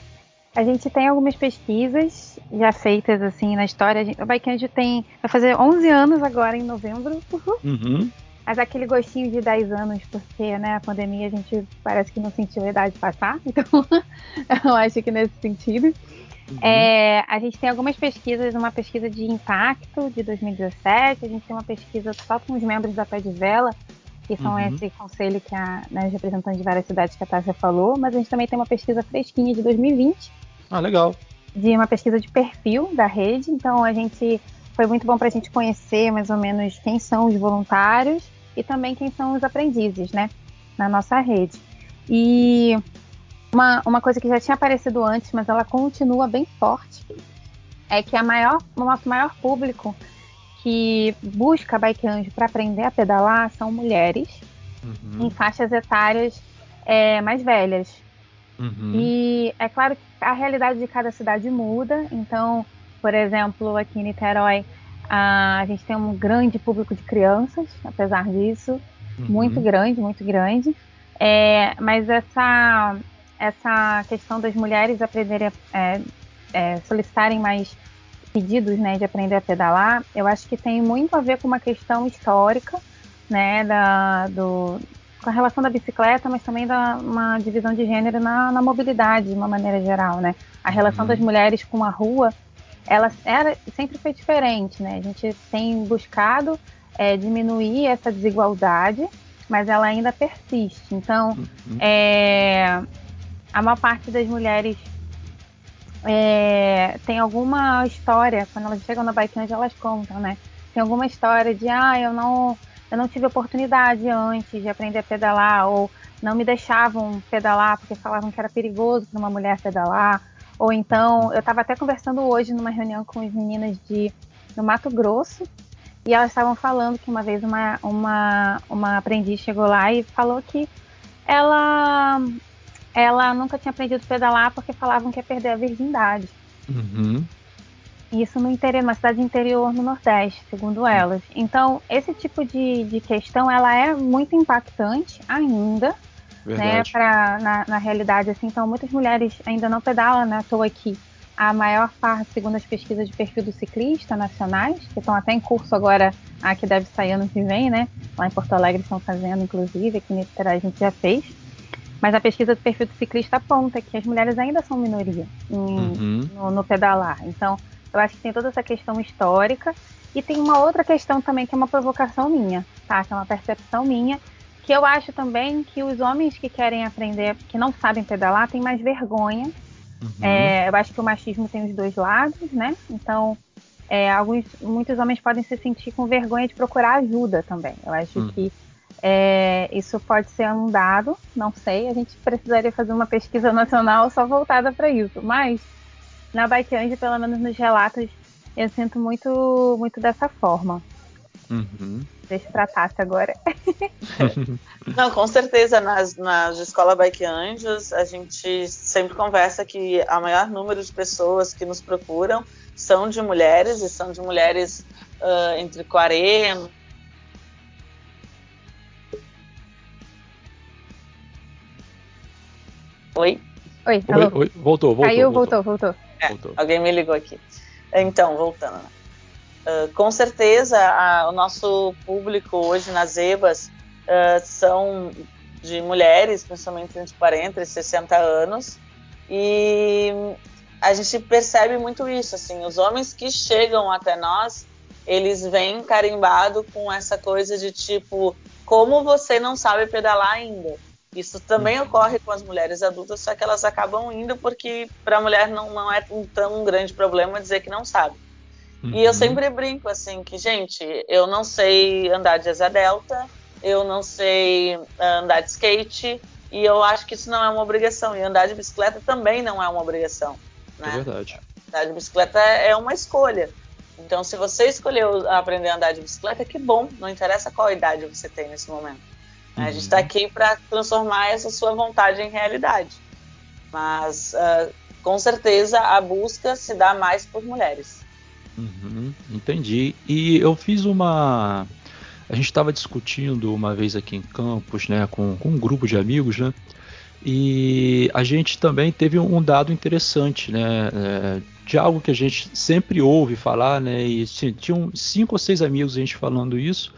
a gente tem algumas pesquisas já feitas assim na história. A, gente, a Bike Anjo tem vai fazer 11 anos agora em novembro. Uhum. Mas aquele gostinho de 10 anos, porque né, a pandemia a gente parece que não sentiu a idade passar, então eu acho que nesse sentido. Uhum. É, a gente tem algumas pesquisas, uma pesquisa de impacto de 2017, a gente tem uma pesquisa só com os membros da Pé de Vela, que são uhum. esse conselho que a né, representante de várias cidades que a Tássia falou, mas a gente também tem uma pesquisa fresquinha de 2020. Ah, legal. De uma pesquisa de perfil da rede, então a gente foi muito bom para a gente conhecer mais ou menos quem são os voluntários e também quem são os aprendizes, né, na nossa rede. E uma, uma coisa que já tinha aparecido antes, mas ela continua bem forte, é que a maior, o nosso maior público que busca bike anjo para aprender a pedalar são mulheres uhum. em faixas etárias é, mais velhas. Uhum. E é claro que a realidade de cada cidade muda. Então, por exemplo, aqui em Niterói, a gente tem um grande público de crianças, apesar disso, uhum. muito grande, muito grande. É, mas essa essa questão das mulheres aprenderem, é, é, solicitarem mais pedidos, né, de aprender a pedalar, eu acho que tem muito a ver com uma questão histórica, né, da, do, com a relação da bicicleta, mas também da uma divisão de gênero na, na mobilidade, de uma maneira geral, né. A relação uhum. das mulheres com a rua, ela era, sempre foi diferente, né. A gente tem buscado é, diminuir essa desigualdade, mas ela ainda persiste. Então, uhum. é, a maior parte das mulheres é, tem alguma história, quando elas chegam na Bike elas contam, né? Tem alguma história de, ah, eu não, eu não tive oportunidade antes de aprender a pedalar, ou não me deixavam pedalar porque falavam que era perigoso para uma mulher pedalar, ou então, eu estava até conversando hoje numa reunião com as meninas de no Mato Grosso, e elas estavam falando que uma vez uma, uma, uma aprendiz chegou lá e falou que ela ela nunca tinha aprendido a pedalar porque falavam que ia perder a virgindade. Uhum. Isso no interior, na cidade interior no Nordeste, segundo elas. Então, esse tipo de, de questão, ela é muito impactante ainda, né, pra, na, na realidade, assim, então muitas mulheres ainda não pedalam, né, à toa aqui. A maior parte, segundo as pesquisas de perfil do ciclista nacionais, que estão até em curso agora, a que deve sair ano que vem, né? Lá em Porto Alegre estão fazendo, inclusive, aqui em Niterói a gente já fez. Mas a pesquisa do perfil do ciclista aponta que as mulheres ainda são minoria em, uhum. no, no pedalar. Então, eu acho que tem toda essa questão histórica e tem uma outra questão também que é uma provocação minha, tá? Que é uma percepção minha, que eu acho também que os homens que querem aprender, que não sabem pedalar, têm mais vergonha. Uhum. É, eu acho que o machismo tem os dois lados, né? Então, é, alguns, muitos homens podem se sentir com vergonha de procurar ajuda também. Eu acho uhum. que é, isso pode ser um dado, não sei. A gente precisaria fazer uma pesquisa nacional só voltada para isso. Mas na Bike Ange, pelo menos nos relatos, eu sinto muito, muito dessa forma. Uhum. Deixa pra Tati agora. Não, com certeza, nas, nas escola Bike Anjos, a gente sempre conversa que a maior número de pessoas que nos procuram são de mulheres, e são de mulheres uh, entre 40. Oi? Oi, alô? Oi, oi, voltou, voltou. Caiu, voltou, voltou. voltou. É, voltou. Alguém me ligou aqui. Então, voltando. Uh, com certeza, a, o nosso público hoje nas EBAs uh, são de mulheres, principalmente entre 40 e 60 anos, e a gente percebe muito isso, assim, os homens que chegam até nós, eles vêm carimbado com essa coisa de tipo, como você não sabe pedalar ainda? Isso também uhum. ocorre com as mulheres adultas, só que elas acabam indo porque para a mulher não, não é um tão grande problema dizer que não sabe. Uhum. E eu uhum. sempre brinco assim que, gente, eu não sei andar de asa delta, eu não sei ah, andar de skate, e eu acho que isso não é uma obrigação. E andar de bicicleta também não é uma obrigação. Né? É verdade. Andar de bicicleta é uma escolha. Então, se você escolheu aprender a andar de bicicleta, que bom, não interessa qual idade você tem nesse momento. Uhum. A gente está uhum. aqui para transformar essa sua vontade em realidade. Mas, uh, com certeza, a busca se dá mais por mulheres. Uhum, entendi. E eu fiz uma. A gente estava discutindo uma vez aqui em Campos, né, com, com, um grupo de amigos, né? E a gente também teve um dado interessante, né? É, de algo que a gente sempre ouve falar, né? E assim, tinham cinco ou seis amigos a gente falando isso.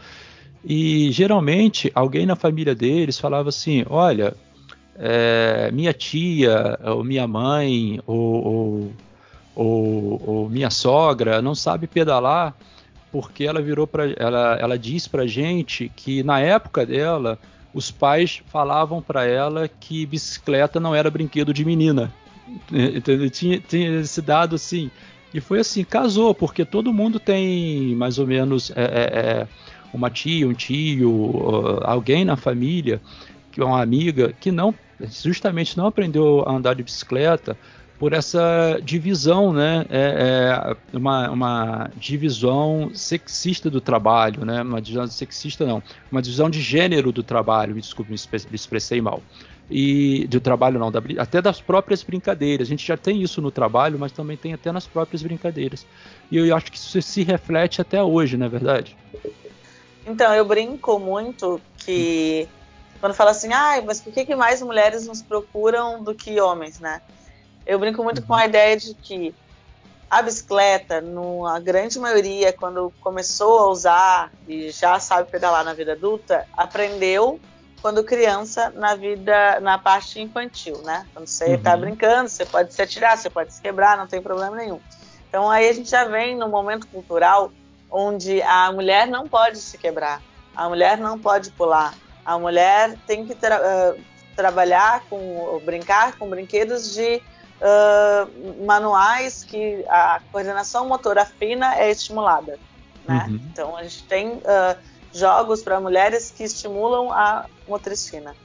E geralmente alguém na família deles falava assim: olha, é, minha tia, ou minha mãe, ou, ou ou, ou minha sogra não sabe pedalar porque ela virou para ela, ela diz para gente que na época dela os pais falavam para ela que bicicleta não era brinquedo de menina. Entendeu? Tinha, tinha esse dado assim. E foi assim, casou, porque todo mundo tem mais ou menos é, é, é uma tia, um tio, alguém na família, que é uma amiga, que não justamente não aprendeu a andar de bicicleta por essa divisão, né? É, é uma, uma, divisão sexista do trabalho, né? Uma divisão sexista não, uma divisão de gênero do trabalho. Me desculpe, me expressei mal. E do trabalho não, da, até das próprias brincadeiras. A gente já tem isso no trabalho, mas também tem até nas próprias brincadeiras. E eu acho que isso se reflete até hoje, não é verdade? Então, eu brinco muito que quando fala assim, ah, mas por que, que mais mulheres nos procuram do que homens, né? Eu brinco muito com a uhum. ideia de que a bicicleta, a grande maioria, quando começou a usar e já sabe pedalar na vida adulta, aprendeu quando criança na vida, na parte infantil, né? Quando você está uhum. brincando, você pode se atirar, você pode se quebrar, não tem problema nenhum. Então aí a gente já vem no momento cultural onde a mulher não pode se quebrar, a mulher não pode pular, a mulher tem que tra trabalhar com, brincar com brinquedos de uh, manuais que a coordenação motora fina é estimulada. Né? Uhum. Então a gente tem uh, jogos para mulheres que estimulam a motriz fina.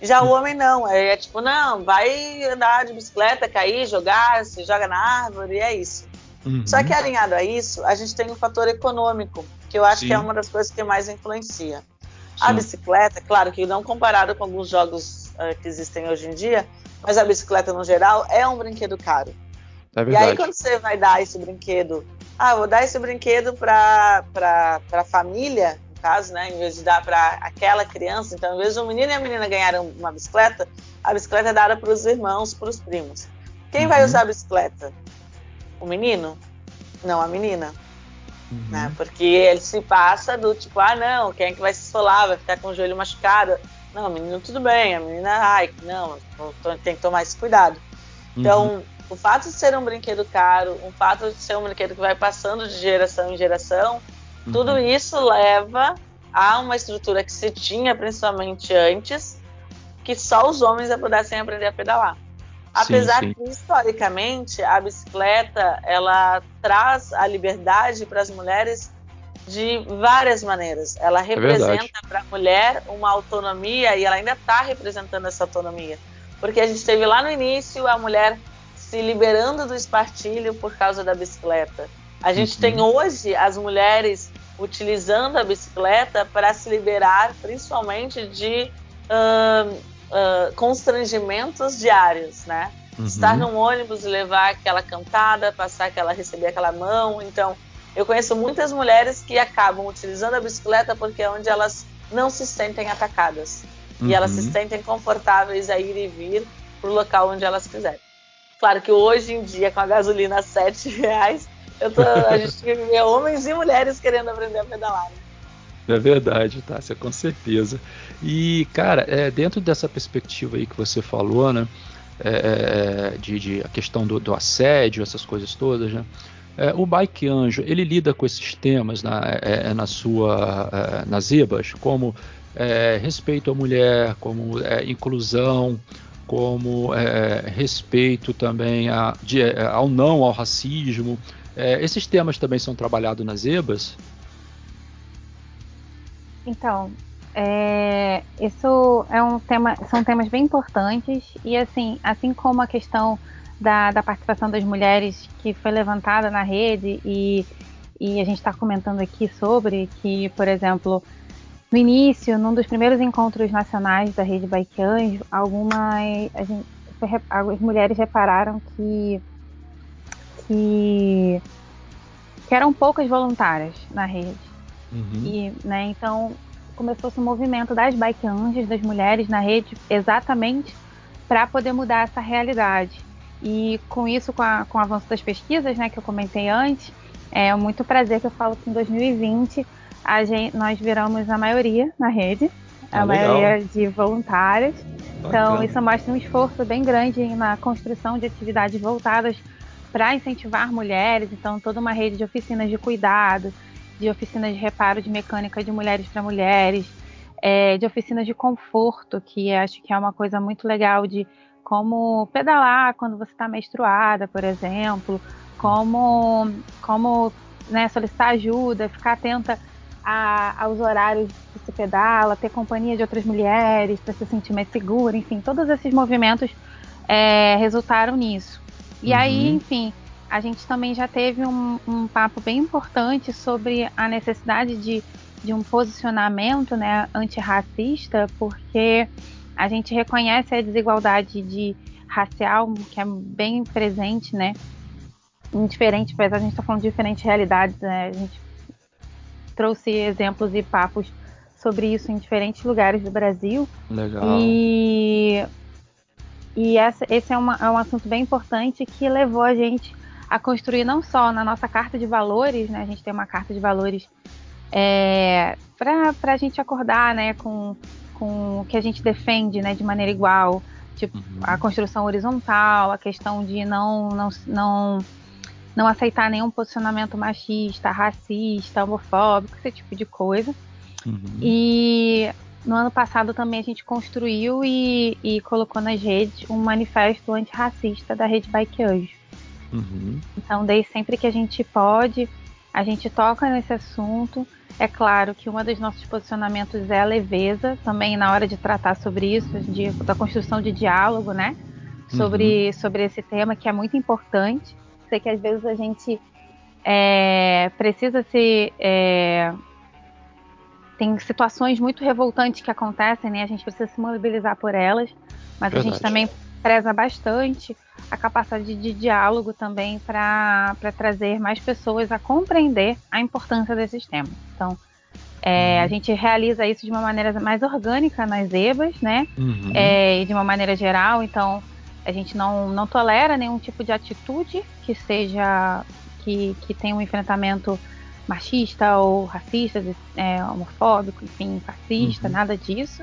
Já o homem não, é, é, tipo, não, vai andar de bicicleta, cair, jogar, se joga na árvore, é isso. Uhum. Só que alinhado a isso, a gente tem um fator econômico, que eu acho Sim. que é uma das coisas que mais influencia. Sim. A bicicleta, claro que não comparado com alguns jogos uh, que existem hoje em dia, mas a bicicleta no geral é um brinquedo caro. É e aí quando você vai dar esse brinquedo ah, vou dar esse brinquedo para a família, no caso, né, em vez de dar para aquela criança. Então, em vez de um menino e a menina ganharem uma bicicleta, a bicicleta é dada para os irmãos, para os primos. Quem uhum. vai usar a bicicleta? O menino? Não, a menina. Uhum. Né? Porque ele se passa do tipo, ah, não, quem é que vai se esfolar, vai ficar com o joelho machucado. Não, menino, tudo bem. A menina, ai, não, tem que tomar esse cuidado. Então, uhum. o fato de ser um brinquedo caro, o fato de ser um brinquedo que vai passando de geração em geração, uhum. tudo isso leva a uma estrutura que se tinha principalmente antes, que só os homens pudessem aprender a pedalar. Apesar sim, sim. que historicamente a bicicleta ela traz a liberdade para as mulheres de várias maneiras. Ela é representa é para a mulher uma autonomia e ela ainda está representando essa autonomia. Porque a gente teve lá no início a mulher se liberando do espartilho por causa da bicicleta. A gente uhum. tem hoje as mulheres utilizando a bicicleta para se liberar principalmente de uh, uh, constrangimentos diários, né? Uhum. Estar num ônibus e levar aquela cantada, passar aquela, receber aquela mão. Então, eu conheço muitas mulheres que acabam utilizando a bicicleta porque é onde elas não se sentem atacadas. Uhum. E elas se uhum. sentem confortáveis a ir e vir para o local onde elas quiserem. Claro que hoje em dia, com a gasolina a 7 reais, tô, a gente vê homens e mulheres querendo aprender a pedalar. Né? É verdade, Tássia, com certeza. E, cara, é, dentro dessa perspectiva aí que você falou, né? É, é de, de, a questão do, do, assédio, essas coisas todas, né? É, o Bike Anjo, ele lida com esses temas na, é, é na sua, é, nas IBAs, como é, respeito à mulher, como é, inclusão, como respeito também a, de, ao não ao racismo. esses temas também são trabalhados nas EBAs? Então, é, isso é um tema, são temas bem importantes e assim, assim como a questão da, da participação das mulheres que foi levantada na rede e, e a gente está comentando aqui sobre que, por exemplo, no início, num dos primeiros encontros nacionais da rede Bike Anjo, algumas gente, as mulheres repararam que, que, que eram poucas voluntárias na rede. Uhum. E, né, então começou-se um movimento das bike anjos, das mulheres na rede, exatamente para poder mudar essa realidade. E com isso, com, a, com o avanço das pesquisas, né, que eu comentei antes, é muito prazer que eu falo que em 2020 a gente, nós viramos a maioria na rede, a ah, maioria de voluntários. Então, isso mostra um esforço bem grande na construção de atividades voltadas para incentivar mulheres. Então, toda uma rede de oficinas de cuidado, de oficinas de reparo de mecânica de mulheres para mulheres, é, de oficinas de conforto, que acho que é uma coisa muito legal de como pedalar quando você está menstruada, por exemplo, como, como né, solicitar ajuda, ficar atenta a, aos horários que se pedala, ter companhia de outras mulheres para se sentir mais segura, enfim, todos esses movimentos é, resultaram nisso. E uhum. aí, enfim, a gente também já teve um, um, papo bem importante sobre a necessidade de, de um posicionamento né, antirracista, porque a gente reconhece a desigualdade de racial que é bem presente, né? Em diferentes, de a gente estar tá falando de diferentes realidades, né? A gente trouxe exemplos e papos sobre isso em diferentes lugares do Brasil. Legal. E, e essa, esse é, uma, é um assunto bem importante que levou a gente a construir não só na nossa carta de valores, né? A gente tem uma carta de valores é, para a gente acordar, né? Com com o que a gente defende, né, de maneira igual, tipo uhum. a construção horizontal, a questão de não não não não aceitar nenhum posicionamento machista, racista, homofóbico, esse tipo de coisa. Uhum. E no ano passado também a gente construiu e, e colocou nas redes um manifesto antirracista da Rede Bike Anjo. Uhum. Então, desde sempre que a gente pode, a gente toca nesse assunto. É claro que um dos nossos posicionamentos é a leveza, também na hora de tratar sobre isso, de, da construção de diálogo, né? Sobre, uhum. sobre esse tema que é muito importante. Sei que às vezes a gente é, precisa se. É, tem situações muito revoltantes que acontecem, né? A gente precisa se mobilizar por elas, mas Verdade. a gente também preza bastante a capacidade de diálogo também para trazer mais pessoas a compreender a importância desses temas. Então, é, a uhum. gente realiza isso de uma maneira mais orgânica nas EBAs, né? Uhum. É, e de uma maneira geral, então a gente não, não tolera nenhum tipo de atitude que seja que, que tenha um enfrentamento machista ou racista, é, homofóbico, enfim, fascista, uhum. nada disso.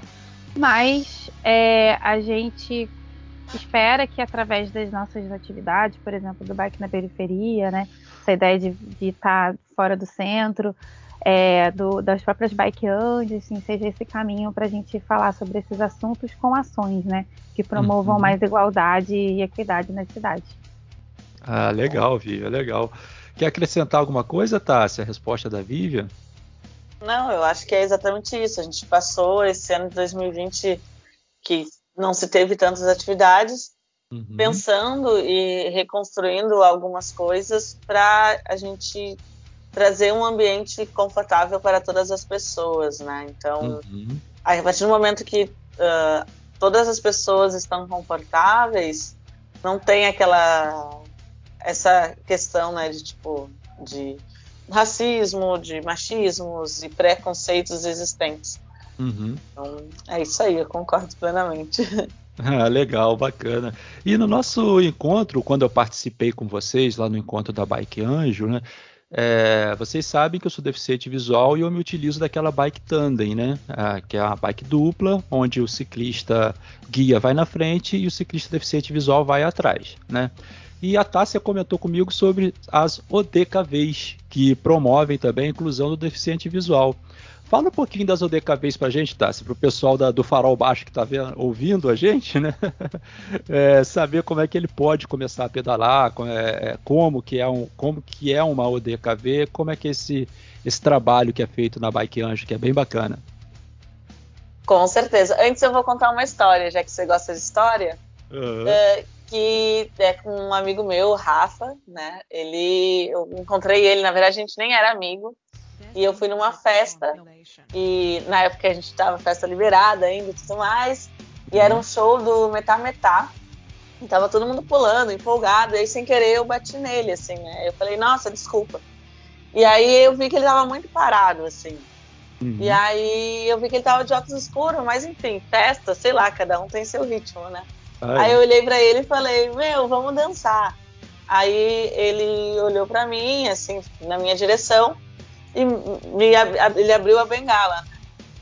Mas é, a gente espera que através das nossas atividades, por exemplo, do bike na periferia, né, essa ideia de, de estar fora do centro, é, do, das próprias bike andes, assim, seja esse caminho para a gente falar sobre esses assuntos com ações, né, que promovam uhum. mais igualdade e equidade nas cidades. Ah, legal, Vivian, legal. Quer acrescentar alguma coisa, Tássia? A resposta da Vivian? Não, eu acho que é exatamente isso. A gente passou esse ano de 2020 que não se teve tantas atividades, uhum. pensando e reconstruindo algumas coisas para a gente trazer um ambiente confortável para todas as pessoas, né? Então, uhum. a partir do momento que uh, todas as pessoas estão confortáveis, não tem aquela essa questão, né, de tipo de racismo, de machismos e preconceitos existentes. Uhum. Então, é isso aí, eu concordo plenamente. Ah, legal, bacana. E no nosso encontro, quando eu participei com vocês lá no encontro da Bike Anjo, né? É, vocês sabem que eu sou deficiente visual e eu me utilizo daquela bike tandem, né? Ah, que é a bike dupla, onde o ciclista guia vai na frente e o ciclista deficiente visual vai atrás, né? E a Tássia comentou comigo sobre as ODKVs, que promovem também a inclusão do deficiente visual. Fala um pouquinho das ODKVs pra gente, Tassi, pro pessoal da, do Farol Baixo que tá vendo, ouvindo a gente, né? É, saber como é que ele pode começar a pedalar, é, é, como, que é um, como que é uma ODKV, como é que é esse, esse trabalho que é feito na Bike Anjo, que é bem bacana. Com certeza. Antes eu vou contar uma história, já que você gosta de história. Uhum. É, que é com um amigo meu, Rafa, né? Ele, eu encontrei ele, na verdade a gente nem era amigo. E eu fui numa festa, e na época a gente estava festa liberada ainda e tudo mais. E era um show do Metá Metá. E tava todo mundo pulando, empolgado. E aí, sem querer, eu bati nele, assim, né? Eu falei, nossa, desculpa. E aí eu vi que ele tava muito parado, assim. Uhum. E aí eu vi que ele tava de óculos escuros, mas enfim, festa, sei lá, cada um tem seu ritmo, né? Ai. Aí eu olhei para ele e falei, meu, vamos dançar. Aí ele olhou para mim, assim, na minha direção e me, ele abriu a bengala.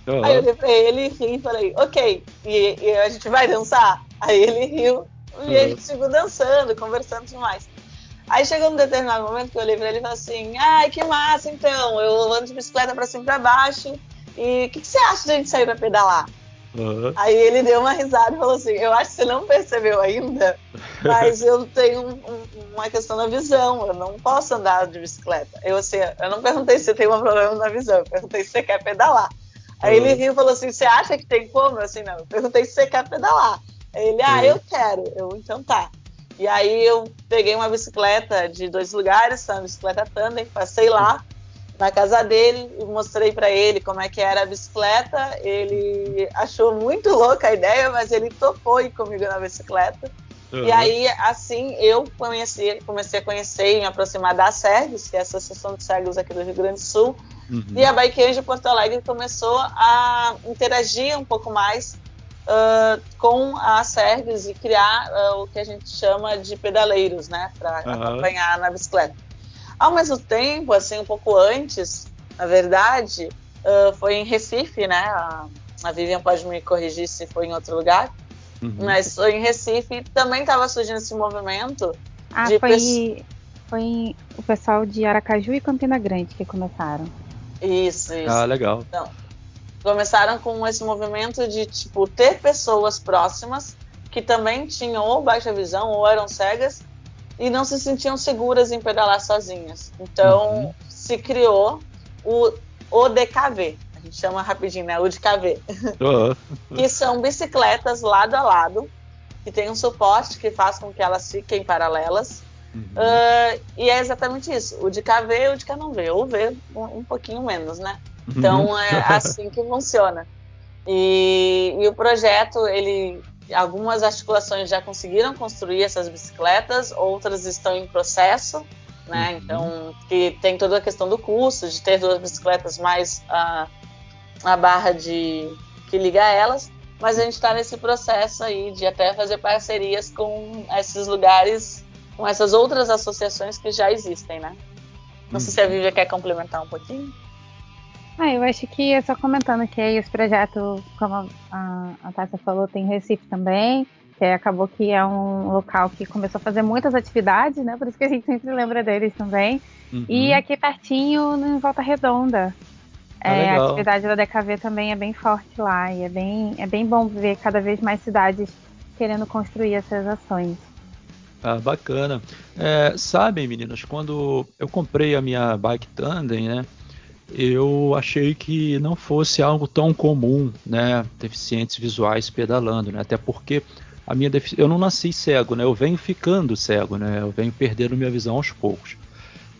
Uhum. Aí eu olhei pra ele e ri e falei, ok, e, e, a gente vai dançar? Aí ele riu e uhum. a gente seguiu dançando, conversando e tudo mais. Aí chegou um determinado momento que eu olhei pra ele e falei assim, ai, que massa então, eu ando de bicicleta pra cima e pra baixo, e o que, que, você acha de a gente sair pra pedalar? Uhum. Aí ele deu uma risada e falou assim: Eu acho que você não percebeu ainda, mas eu tenho um, um, uma questão na visão, eu não posso andar de bicicleta. Eu, assim, eu não perguntei se você tem um problema na visão, eu perguntei se você quer pedalar. Aí ele riu e falou assim: Você acha que tem como? Eu assim, não, eu perguntei se você quer pedalar. Aí ele, ah, eu quero. Eu, então tá. E aí eu peguei uma bicicleta de dois lugares, uma bicicleta tandem, passei lá na casa dele e mostrei para ele como é que era a bicicleta. Ele achou muito louca a ideia, mas ele topou ir comigo na bicicleta. Uhum. E aí, assim, eu conheci, comecei a conhecer e me aproximar da SERGS, que é a Associação de Cegos aqui do Rio Grande do Sul. Uhum. E a Bike de Porto Alegre começou a interagir um pouco mais uh, com a SERGS e criar uh, o que a gente chama de pedaleiros, né? Para uhum. acompanhar na bicicleta. Ao mesmo tempo, assim, um pouco antes, na verdade, uh, foi em Recife, né? A, a Vivian pode me corrigir se foi em outro lugar. Uhum. Mas foi em Recife também estava surgindo esse movimento. Ah, de foi, foi o pessoal de Aracaju e Campina Grande que começaram. Isso, isso. Ah, legal. Então, começaram com esse movimento de tipo ter pessoas próximas que também tinham ou baixa visão ou eram cegas e não se sentiam seguras em pedalar sozinhas. Então uhum. se criou o ODKV, a gente chama rapidinho, né? ODKV, uhum. que são bicicletas lado a lado, que tem um suporte que faz com que elas fiquem paralelas. Uhum. Uh, e é exatamente isso. O de vê, o de K não vê, ou vê um, um pouquinho menos, né? Então uhum. é assim que funciona. E, e, o projeto ele algumas articulações já conseguiram construir essas bicicletas, outras estão em processo, né? Uhum. Então, que tem toda a questão do custo, de ter duas bicicletas mais a, a barra de que liga elas, mas a gente está nesse processo aí de até fazer parcerias com esses lugares, com essas outras associações que já existem, né? Não sei se a uhum. Vívia quer complementar um pouquinho. Ah, eu acho que é só comentando que esse projeto, como a, a Tássia falou, tem Recife também, que acabou que é um local que começou a fazer muitas atividades, né? Por isso que a gente sempre lembra deles também. Uhum. E aqui pertinho, em Volta Redonda. Ah, é, a atividade da DKV também é bem forte lá e é bem, é bem bom ver cada vez mais cidades querendo construir essas ações. Ah, bacana. É, sabem, meninas, quando eu comprei a minha bike tandem, né? Eu achei que não fosse algo tão comum, né, deficientes visuais pedalando, né, até porque a minha eu não nasci cego, né, eu venho ficando cego, né, eu venho perdendo minha visão aos poucos.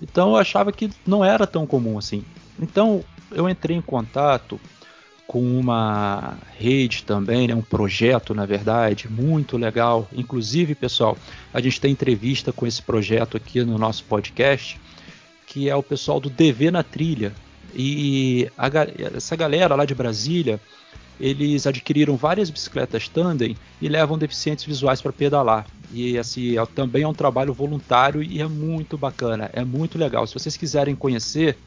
Então eu achava que não era tão comum assim. Então eu entrei em contato com uma rede também, né, um projeto, na verdade, muito legal. Inclusive, pessoal, a gente tem entrevista com esse projeto aqui no nosso podcast, que é o pessoal do DV na Trilha, e a, essa galera lá de Brasília, eles adquiriram várias bicicletas tandem e levam deficientes visuais para pedalar. E assim, é, também é um trabalho voluntário e é muito bacana, é muito legal. Se vocês quiserem conhecer,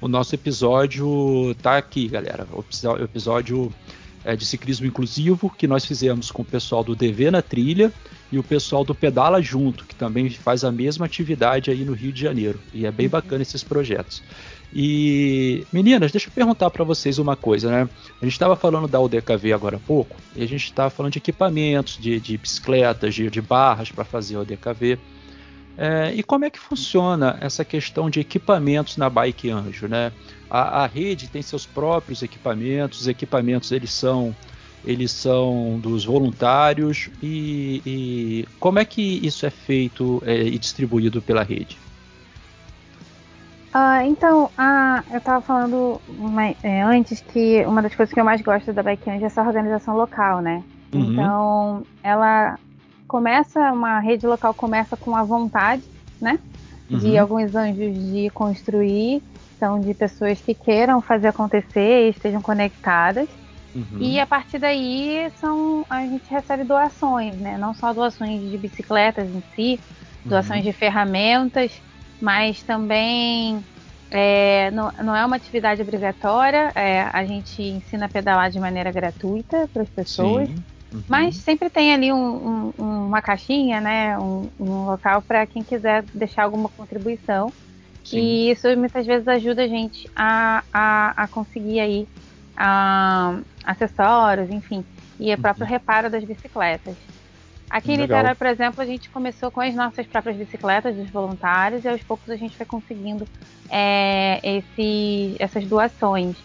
o nosso episódio tá aqui, galera. O episódio é, de ciclismo inclusivo que nós fizemos com o pessoal do DV na trilha e o pessoal do Pedala Junto, que também faz a mesma atividade aí no Rio de Janeiro. E é bem uhum. bacana esses projetos. E meninas, deixa eu perguntar para vocês uma coisa, né? A gente estava falando da UDKV agora há pouco e a gente estava falando de equipamentos, de, de bicicletas, de, de barras para fazer a UDKV. É, e como é que funciona essa questão de equipamentos na Bike Anjo, né? A, a rede tem seus próprios equipamentos, os equipamentos eles são eles são dos voluntários e, e como é que isso é feito é, e distribuído pela rede? Uh, então, eu estava falando uma, é, antes que uma das coisas que eu mais gosto da Bikeange é essa organização local, né? Uhum. Então, ela começa, uma rede local começa com a vontade, né? Uhum. De alguns anjos de construir, então de pessoas que queiram fazer acontecer e estejam conectadas. Uhum. E a partir daí são a gente recebe doações, né? Não só doações de bicicletas em si, doações uhum. de ferramentas, mas também é, não, não, é uma atividade obrigatória. É, a gente ensina a pedalar de maneira gratuita para as pessoas. Uhum. Mas sempre tem ali um, um, uma caixinha, né? Um, um local para quem quiser deixar alguma contribuição. Sim. E isso muitas vezes ajuda a gente a, a, a conseguir aí a, acessórios, enfim, e o próprio uhum. reparo das bicicletas. Aqui em Niterói, por exemplo, a gente começou com as nossas próprias bicicletas dos voluntários e aos poucos a gente foi conseguindo é, esse, essas doações.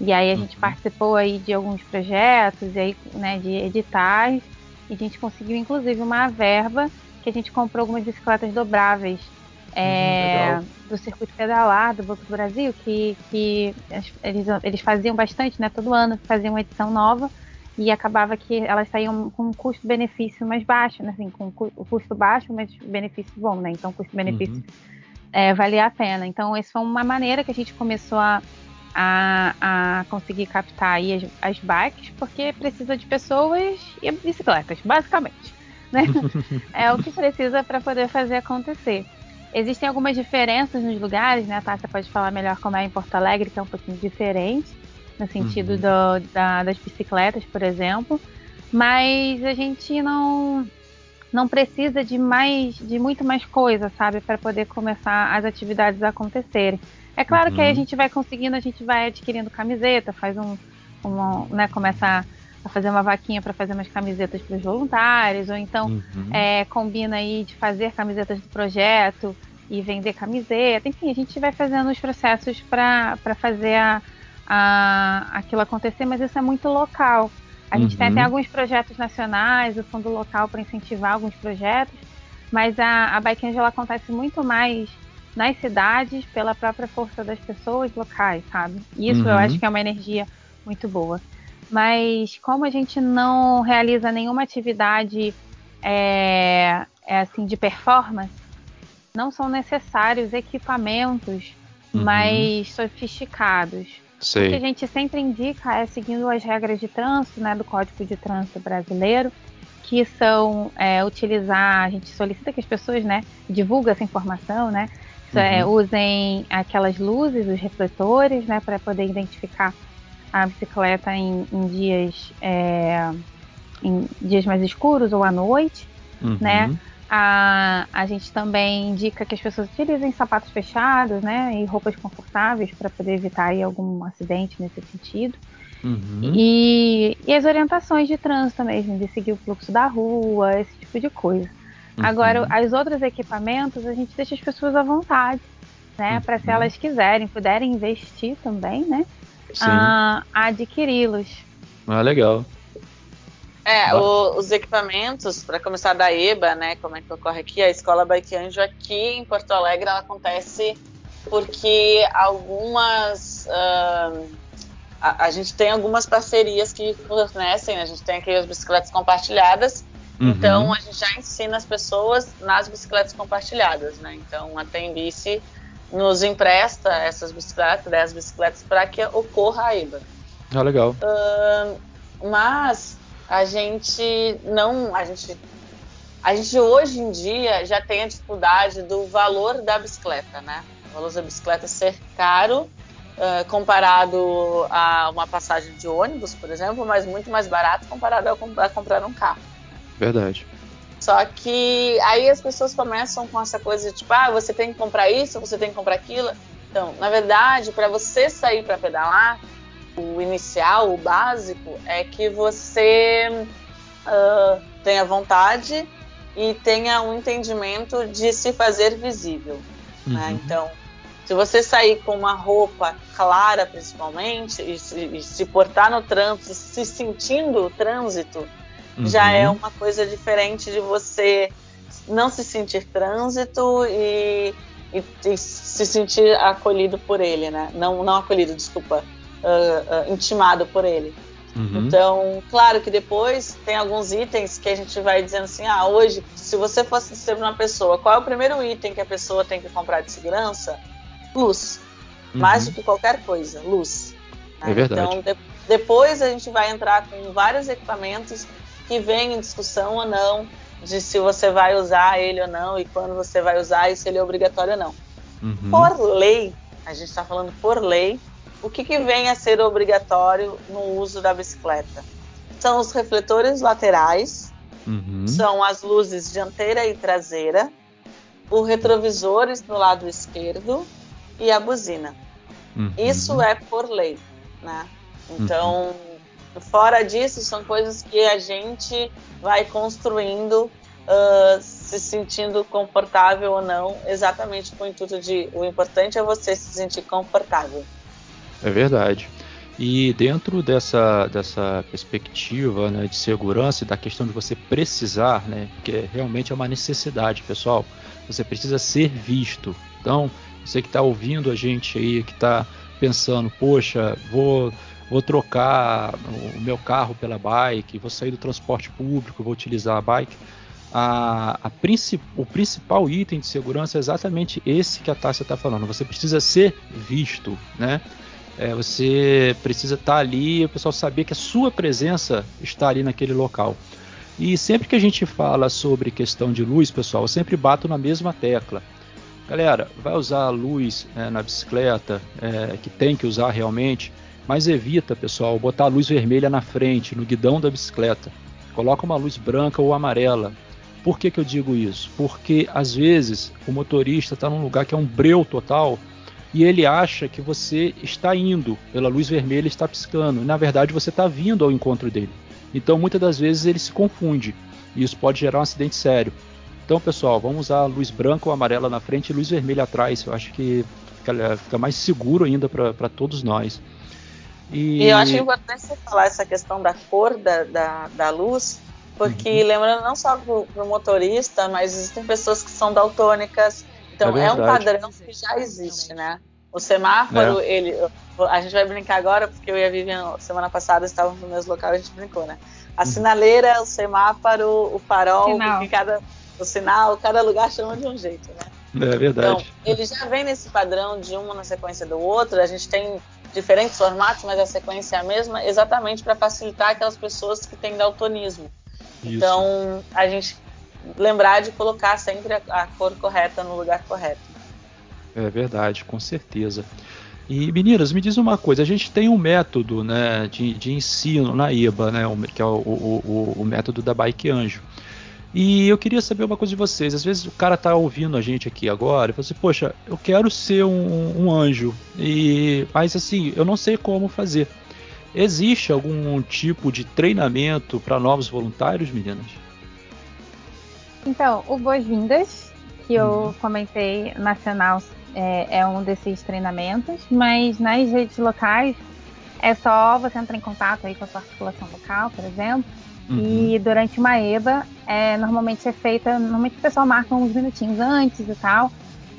E aí a gente uhum. participou aí de alguns projetos, e aí, né, de editais, e a gente conseguiu inclusive uma verba que a gente comprou algumas bicicletas dobráveis é, uhum, do circuito pedalar do Banco do Brasil, que, que eles, eles faziam bastante, né? Todo ano faziam uma edição nova e acabava que elas saíam com um custo-benefício mais baixo, né? Assim, com o custo baixo, mas benefício bom, né? Então, custo-benefício uhum. é, valia a pena. Então, essa foi uma maneira que a gente começou a, a, a conseguir captar aí as, as bikes, porque precisa de pessoas e bicicletas, basicamente. Né? é o que precisa para poder fazer acontecer. Existem algumas diferenças nos lugares, né? A Tássia pode falar melhor como é em Porto Alegre, que é um pouquinho diferente no sentido uhum. do, da, das bicicletas, por exemplo. Mas a gente não não precisa de mais de muito mais coisa, sabe, para poder começar as atividades a acontecerem. É claro uhum. que aí a uhum. gente vai conseguindo, a gente vai adquirindo camiseta, faz um, um né, começa a fazer uma vaquinha para fazer umas camisetas para os voluntários, ou então uhum. é, combina aí de fazer camisetas do projeto e vender camiseta. Enfim, a gente vai fazendo os processos para fazer a, a, aquilo acontecer, mas isso é muito local. A gente tem até uhum. alguns projetos nacionais, o fundo local para incentivar alguns projetos, mas a, a Bike Angel acontece muito mais nas cidades pela própria força das pessoas locais, sabe? Isso uhum. eu acho que é uma energia muito boa. mas como a gente não realiza nenhuma atividade é, é assim de performance, não são necessários equipamentos uhum. mais sofisticados. Sei. O que a gente sempre indica é seguindo as regras de trânsito, né, do Código de Trânsito Brasileiro, que são é, utilizar, a gente solicita que as pessoas, né, divulguem essa informação, né, é, uhum. usem aquelas luzes, os refletores, né, para poder identificar a bicicleta em, em dias é, em dias mais escuros ou à noite, uhum. né? A, a gente também indica que as pessoas utilizem sapatos fechados, né, e roupas confortáveis para poder evitar aí, algum acidente nesse sentido. Uhum. E, e, as orientações de trânsito mesmo, de seguir o fluxo da rua, esse tipo de coisa. Uhum. Agora, os outros equipamentos, a gente deixa as pessoas à vontade, né, para se uhum. elas quiserem, puderem investir também, né, a adquiri-los. Ah, legal. É, o, os equipamentos, para começar da EBA, né, como é que ocorre aqui, a Escola Bike Anjo aqui em Porto Alegre, ela acontece porque algumas... Uh, a, a, gente tem algumas parcerias que fornecem, né, a gente tem aqui as bicicletas compartilhadas, uhum. então a gente já ensina as pessoas nas bicicletas compartilhadas, né, então a Tembice nos empresta essas bicicletas, 10 bicicletas, para que ocorra a EBA. Ah, legal. Uh, mas a gente não, a gente, a gente hoje em dia já tem a dificuldade do valor da bicicleta, né? O valor da bicicleta ser caro uh, comparado a uma passagem de ônibus, por exemplo, mas muito mais barato comparado a, comp a comprar um carro. Verdade. Só que aí as pessoas começam com essa coisa de tipo, ah, você tem que comprar isso, você tem que comprar aquilo. Então, na verdade, para você sair para pedalar, o inicial, o básico, é que você uh, tenha vontade e tenha um entendimento de se fazer visível. Né? Uhum. Né? Então, se você sair com uma roupa clara, principalmente, e se, e se portar no trânsito, se sentindo o trânsito, uhum. já é uma coisa diferente de você não se sentir trânsito e, e, e se sentir acolhido por ele, né? Não, não acolhido, desculpa, uh, uh, intimado por ele. Uhum. Então, claro que depois tem alguns itens que a gente vai dizendo assim: ah, hoje, se você fosse ser uma pessoa, qual é o primeiro item que a pessoa tem que comprar de segurança? Luz. Uhum. Mais do que qualquer coisa, luz. Né? É verdade. Então, de depois a gente vai entrar com vários equipamentos que vêm em discussão ou não de se você vai usar ele ou não e quando você vai usar e se ele é obrigatório ou não. Uhum. Por lei, a gente está falando por lei, o que, que vem a ser obrigatório no uso da bicicleta? São os refletores laterais, uhum. são as luzes dianteira e traseira, os retrovisores no lado esquerdo e a buzina. Uhum. Isso é por lei, né? Então, uhum. fora disso, são coisas que a gente vai construindo, uh, se sentindo confortável ou não, exatamente com o intuito de o importante é você se sentir confortável. É verdade. E dentro dessa, dessa perspectiva né, de segurança e da questão de você precisar, né, porque realmente é uma necessidade, pessoal, você precisa ser visto. Então, você que está ouvindo a gente aí, que está pensando, poxa, vou, vou trocar o meu carro pela bike, vou sair do transporte público, vou utilizar a bike. A, a princip, o principal item de segurança é exatamente esse que a Tássia está falando. Você precisa ser visto, né? É, você precisa estar ali o pessoal saber que a sua presença está ali naquele local. E sempre que a gente fala sobre questão de luz, pessoal, eu sempre bato na mesma tecla. Galera, vai usar a luz é, na bicicleta, é, que tem que usar realmente, mas evita, pessoal, botar a luz vermelha na frente, no guidão da bicicleta. Coloca uma luz branca ou amarela. Por que, que eu digo isso? Porque às vezes o motorista está num lugar que é um breu total e ele acha que você está indo pela luz vermelha e está piscando. Na verdade, você está vindo ao encontro dele. Então, muitas das vezes ele se confunde e isso pode gerar um acidente sério. Então, pessoal, vamos usar luz branca ou amarela na frente e luz vermelha atrás. Eu acho que fica, fica mais seguro ainda para todos nós. E... e... eu acho importante você falar essa questão da cor da, da, da luz, porque uhum. lembrando não só para o motorista, mas existem pessoas que são daltônicas, então é, é, um padrão que já existe, né? O semáforo, é. ele. A gente vai brincar agora, porque eu e a Vivian, semana passada, estávamos no mesmo local e a gente brincou, né? A uhum. sinaleira, o semáforo, o farol, sinal. cada, o sinal, cada lugar chama de um jeito, né? É verdade. Então, ele já vem nesse padrão de uma na sequência do outro. A gente tem diferentes formatos, mas a sequência é a mesma, exatamente para facilitar aquelas pessoas que têm daltonismo. Isso. Então, a gente lembrar de colocar sempre a, a cor correta no lugar correto. É verdade, com certeza. E meninas, me diz uma coisa, a gente tem um método né, de, de ensino na IBA, né, que é o, o, o, método da Bike Anjo. E eu queria saber uma coisa de vocês. Às vezes o cara tá ouvindo a gente aqui agora e fala assim, poxa, eu quero ser um, um anjo. E mas assim, eu não sei como fazer. Existe algum tipo de treinamento para novos voluntários, meninas? Então, o Boas-Vindas, que eu uhum. comentei nacional, é, é, um desses treinamentos, mas nas redes locais é só você entrar em contato aí com a sua articulação local, por exemplo. Uhum. E durante uma EBA, é, normalmente é feita, normalmente o pessoal marca uns minutinhos antes e tal,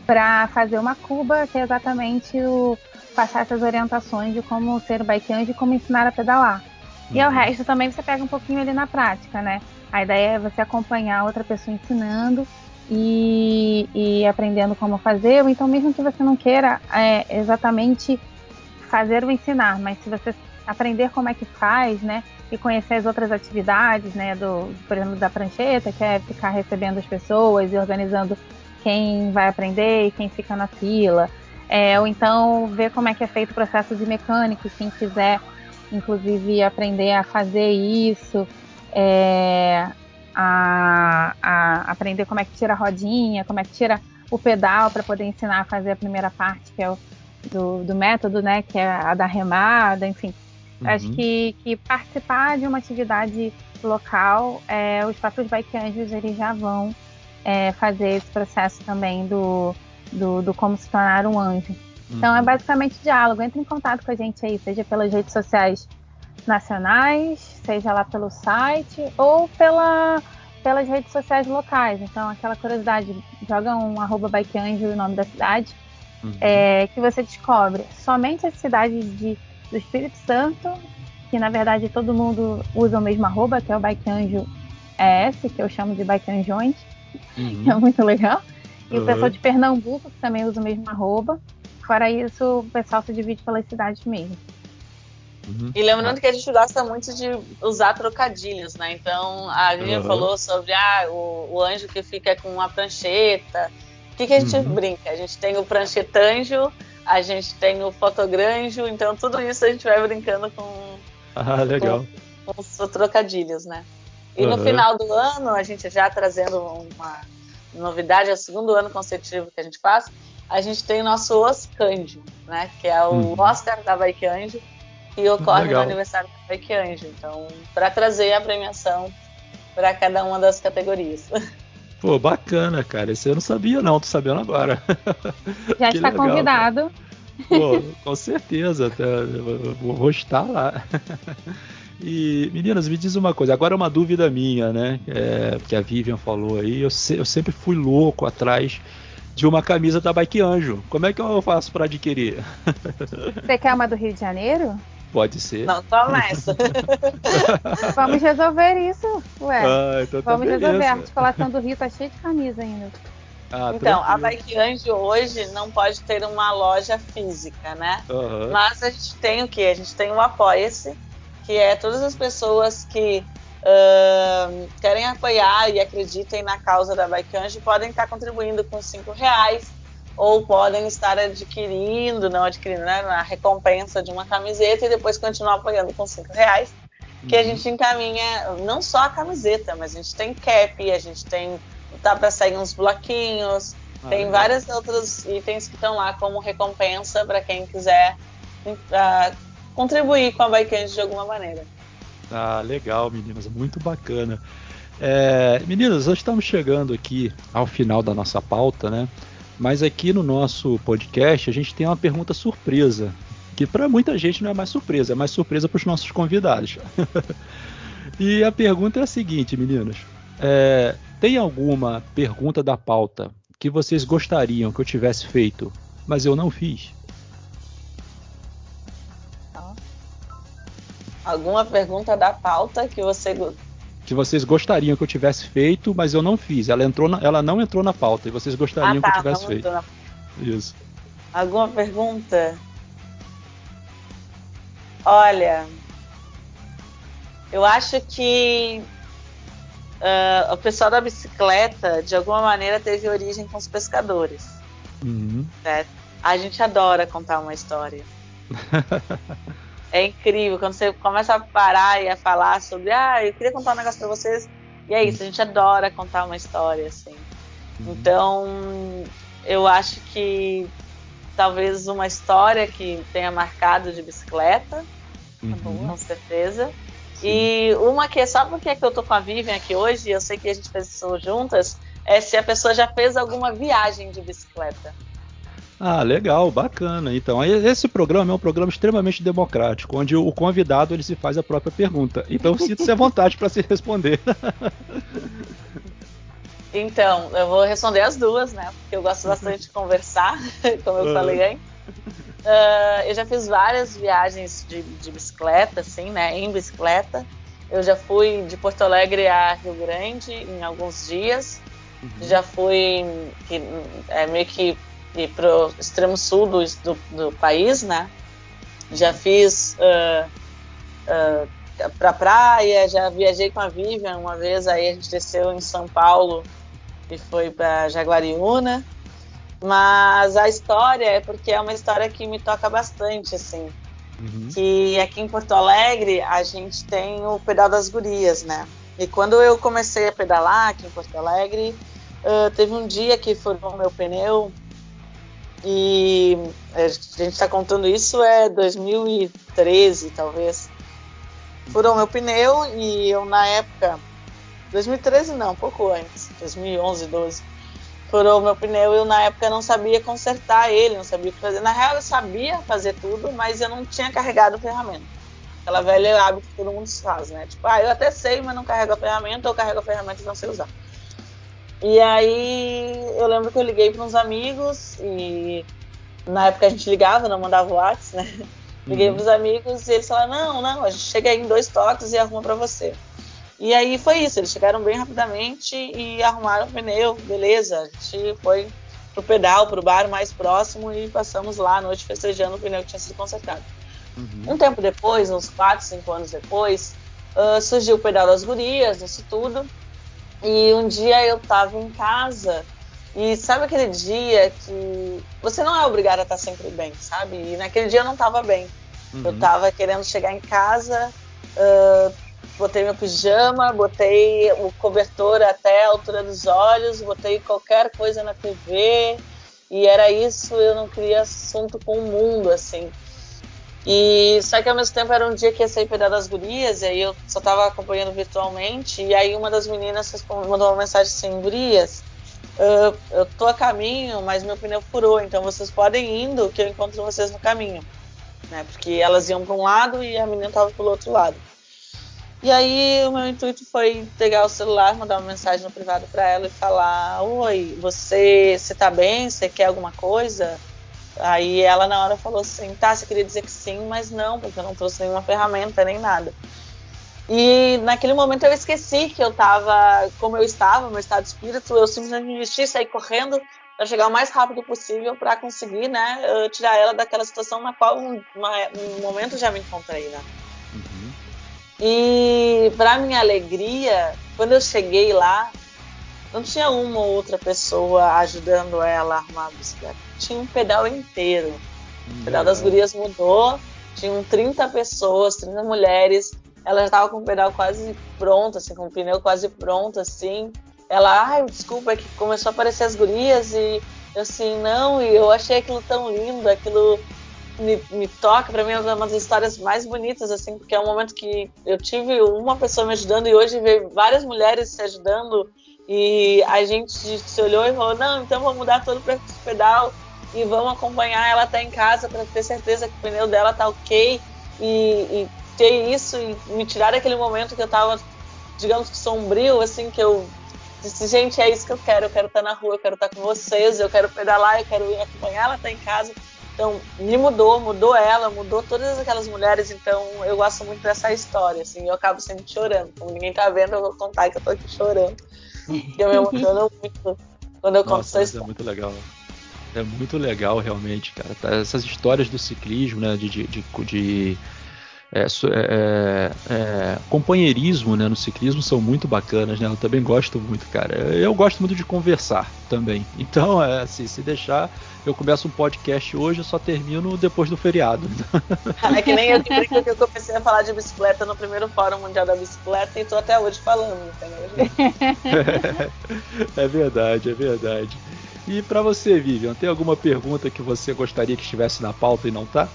para fazer uma cuba, que é exatamente o passar essas orientações de como ser o bike anjo e como ensinar a pedalar. Uhum. E o resto também você pega um pouquinho ali na prática, né? A ideia é você acompanhar outra pessoa ensinando e, e aprendendo como fazer, ou então mesmo que você não queira é, exatamente fazer ou ensinar, mas se você aprender como é que faz, né, e conhecer as outras atividades, né, do, por exemplo, da prancheta, que é ficar recebendo as pessoas e organizando quem vai aprender e quem fica na fila, é, ou então ver como é que é feito o processo de mecânico, quem quiser, inclusive, aprender a fazer isso, é, a, a, aprender como é que tira a rodinha, como é que tira o pedal para poder ensinar a fazer a primeira parte, que é o do, do método, né, que é a da remada, enfim. Uhum. Acho que, que participar de uma atividade local, é, os próprios bike anjos eles já vão é, fazer esse processo também do, do, do, como se tornar um anjo. Uhum. Então é uhum. basicamente diálogo. Entre em contato com a gente aí, seja pelas redes sociais nacionais, seja lá pelo site ou pela, pelas redes sociais locais. Então, aquela curiosidade, joga um arroba bikeanjo o nome da cidade, uhum. é, que você descobre somente as cidades de, do Espírito Santo, que na verdade todo mundo usa o mesmo arroba, que é o Bikeanjo ES, que eu chamo de Bikeanjões, uhum. é muito legal. E uhum. o pessoal de Pernambuco, que também usa o mesmo arroba. Fora isso, o pessoal se divide pelas cidades mesmo. Uhum. E lembrando que a gente gosta muito de usar trocadilhos, né? Então a Lívia uhum. falou sobre ah, o, o, anjo que fica com uma prancheta. O que, que a gente uhum. brinca? A gente tem o pranchetanjo, a gente tem o fotogranjo, então tudo isso a gente vai brincando com, ah, legal. com, com os trocadilhos, né? E no final do ano, a gente já trazendo uma novidade, é o segundo ano consecutivo que a gente faz, a gente tem o nosso Oscanjo, né? Que é o uhum. Oscar da Bike Anjo que ocorre Legal. no aniversário do Fake Anjo. Então, para trazer a premiação para cada uma das categorias. Pô, bacana, cara. Isso eu não sabia, não. Tô sabendo agora. Já está legal, convidado. Pô, com certeza. Vou estar lá. E, meninas, me diz uma coisa, agora é uma dúvida minha, né? É, que a Vivian falou aí. Eu, se, eu sempre fui louco atrás de uma camisa da Bike Anjo. Como é que eu faço para adquirir? Você quer uma do Rio de Janeiro? Pode ser. Não começa. Vamos resolver isso, ué. Ah, então tá Vamos beleza. resolver. A articulação do Rio tá cheia de camisa ainda. Ah, então, tranquilo. a Bike Anjo hoje não pode ter uma loja física, né? Uhum. Mas a gente tem o que? A gente tem o Apoia-se, que é todas as pessoas que uh, querem apoiar e acreditem na causa da Bike Anjo podem estar contribuindo com cinco reais ou podem estar adquirindo, não adquirindo, né, na recompensa de uma camiseta e depois continuar apoiando com cinco reais, que a uhum. gente encaminha não só a camiseta, mas a gente tem cap, a gente tem tá para sair uns bloquinhos, ah, tem legal. vários outros itens que estão lá como recompensa para quem quiser uh, contribuir com a Bikeend de alguma maneira. Ah, legal, meninas, muito bacana. É, meninas, nós estamos chegando aqui ao final da nossa pauta, né? Mas aqui no nosso podcast a gente tem uma pergunta surpresa, que para muita gente não é mais surpresa, é mais surpresa para os nossos convidados. e a pergunta é a seguinte, meninos: é, tem alguma pergunta da pauta que vocês gostariam que eu tivesse feito, mas eu não fiz? Alguma pergunta da pauta que você que vocês gostariam que eu tivesse feito, mas eu não fiz. Ela entrou, na, ela não entrou na pauta e vocês gostariam ah, tá, que eu tivesse feito. Na... Isso. Alguma pergunta? Olha, eu acho que uh, o pessoal da bicicleta, de alguma maneira, teve origem com os pescadores. Uhum. A gente adora contar uma história. é incrível quando você começa a parar e a falar sobre, ah, eu queria contar um negócio para vocês. E é isso, a gente adora contar uma história, assim. Uhum. Então, eu acho que talvez uma história que tenha marcado de bicicleta, uhum. com certeza. Sim. E uma que é só porque é que eu tô com a Vivian aqui hoje, eu sei que a gente fez isso juntas, é se a pessoa já fez alguma viagem de bicicleta. Ah, legal, bacana. Então, esse programa é um programa extremamente democrático, onde o convidado ele se faz a própria pergunta. Então, sinta-se à vontade para se responder. Então, eu vou responder as duas, né? Porque eu gosto bastante de conversar, como eu falei antes. Uh, eu já fiz várias viagens de, de, bicicleta, assim, né? Em bicicleta. Eu já fui de Porto Alegre a Rio Grande em alguns dias. Uhum. Já fui que, é, meio que ir pro extremo sul do, do, do país, né? Já fiz uh, uh, pra praia, já viajei com a Vivian uma vez, aí a gente desceu em São Paulo e foi para Jaguariúna. Mas a história é porque é uma história que me toca bastante, assim. Uhum. Que aqui em Porto Alegre a gente tem o Pedal das Gurias, né? E quando eu comecei a pedalar aqui em Porto Alegre, uh, teve um dia que furou meu pneu e a gente está contando isso é 2013, talvez. Furou meu pneu e eu na época, 2013 não, pouco antes, 2011, 12. Furou meu pneu e eu na época não sabia consertar ele, não sabia o que fazer. Na real eu sabia fazer tudo, mas eu não tinha carregado a ferramenta. Aquela velha hábito que todo mundo faz, né? Tipo, ah, eu até sei, mas não carrego a ferramenta, ou carrego a ferramenta e não sei usar. E aí eu lembro que eu liguei para uns amigos e na época a gente ligava, não mandava WhatsApp, né? Liguei uhum. para os amigos e eles falaram: não, não, a gente chega aí em dois toques e arruma para você. E aí foi isso, eles chegaram bem rapidamente e arrumaram o pneu, beleza. A gente foi pro pedal, pro bar mais próximo e passamos lá à noite festejando o pneu que tinha sido consertado. Uhum. Um tempo depois, uns 4, 5 anos depois, uh, surgiu o pedal das gurias, isso tudo. E um dia eu tava em casa e sabe aquele dia que você não é obrigado a estar sempre bem, sabe? E naquele dia eu não tava bem. Uhum. Eu tava querendo chegar em casa, uh, botei meu pijama, botei o cobertor até a altura dos olhos, botei qualquer coisa na TV e era isso, eu não queria assunto com o mundo, assim. E só que ao mesmo tempo era um dia que ia sair pedal das gurias, e aí eu só tava acompanhando virtualmente, e aí uma das meninas mandou uma mensagem assim, gurias, eu, eu tô a caminho, mas meu pneu furou, então vocês podem ir indo que eu encontro vocês no caminho. Né? Porque elas iam para um lado e a menina tava pro outro lado. E aí o meu intuito foi pegar o celular, mandar uma mensagem no privado para ela e falar: "Oi, você, você tá bem? Você quer alguma coisa?" Aí ela na hora falou assim: tá, você queria dizer que sim, mas não, porque eu não trouxe nenhuma ferramenta nem nada. E naquele momento eu esqueci que eu estava, como eu estava, meu estado de espírito, eu simplesmente vesti, saí correndo para chegar o mais rápido possível para conseguir, né, eh, tirar ela daquela situação na qual um, uma, um momento já me encontrei, né. Uhum. E para minha alegria, quando eu cheguei lá, não tinha uma ou outra pessoa ajudando ela a arrumar a bicicleta. Tinha um pedal inteiro. O pedal das gurias mudou. Tinham 30 pessoas, 30 mulheres. Ela já estava com o pedal quase pronto, assim, com o pneu quase pronto, assim. Ela, ai, desculpa, é que começou a aparecer as gurias e eu assim, não, e eu achei aquilo tão lindo, aquilo me, me toca, para mim é uma das histórias mais bonitas, assim, porque é um momento que eu tive uma pessoa me ajudando e hoje vejo várias mulheres se ajudando e a gente se olhou e falou: não, então vamos mudar todo o pedal e vamos acompanhar ela até em casa para ter certeza que o pneu dela tá ok e, e ter isso e me tirar daquele momento que eu tava, digamos que sombrio, assim, que eu disse: gente, é isso que eu quero, eu quero estar tá na rua, eu quero estar tá com vocês, eu quero pedalar, eu quero acompanhar ela até em casa. Então, me mudou, mudou ela, mudou todas aquelas mulheres. Então, eu gosto muito dessa história, assim. Eu acabo sempre chorando. Como ninguém tá vendo, eu vou contar que eu tô aqui chorando. E eu me emociono muito quando eu conto essa é história. É muito legal. É muito legal, realmente, cara. Tá, essas histórias do ciclismo, né? de, de, de, de é, é, é, é, companheirismo né, no ciclismo são muito bacanas, né? Eu também gosto muito, cara. Eu gosto muito de conversar também. Então, é, assim, se deixar, eu começo um podcast hoje e só termino depois do feriado. É que nem eu que brinco que eu comecei a falar de bicicleta no primeiro Fórum Mundial da Bicicleta e tô até hoje falando, entendeu? é verdade, é verdade. E para você, Vivian, tem alguma pergunta que você gostaria que estivesse na pauta e não tá?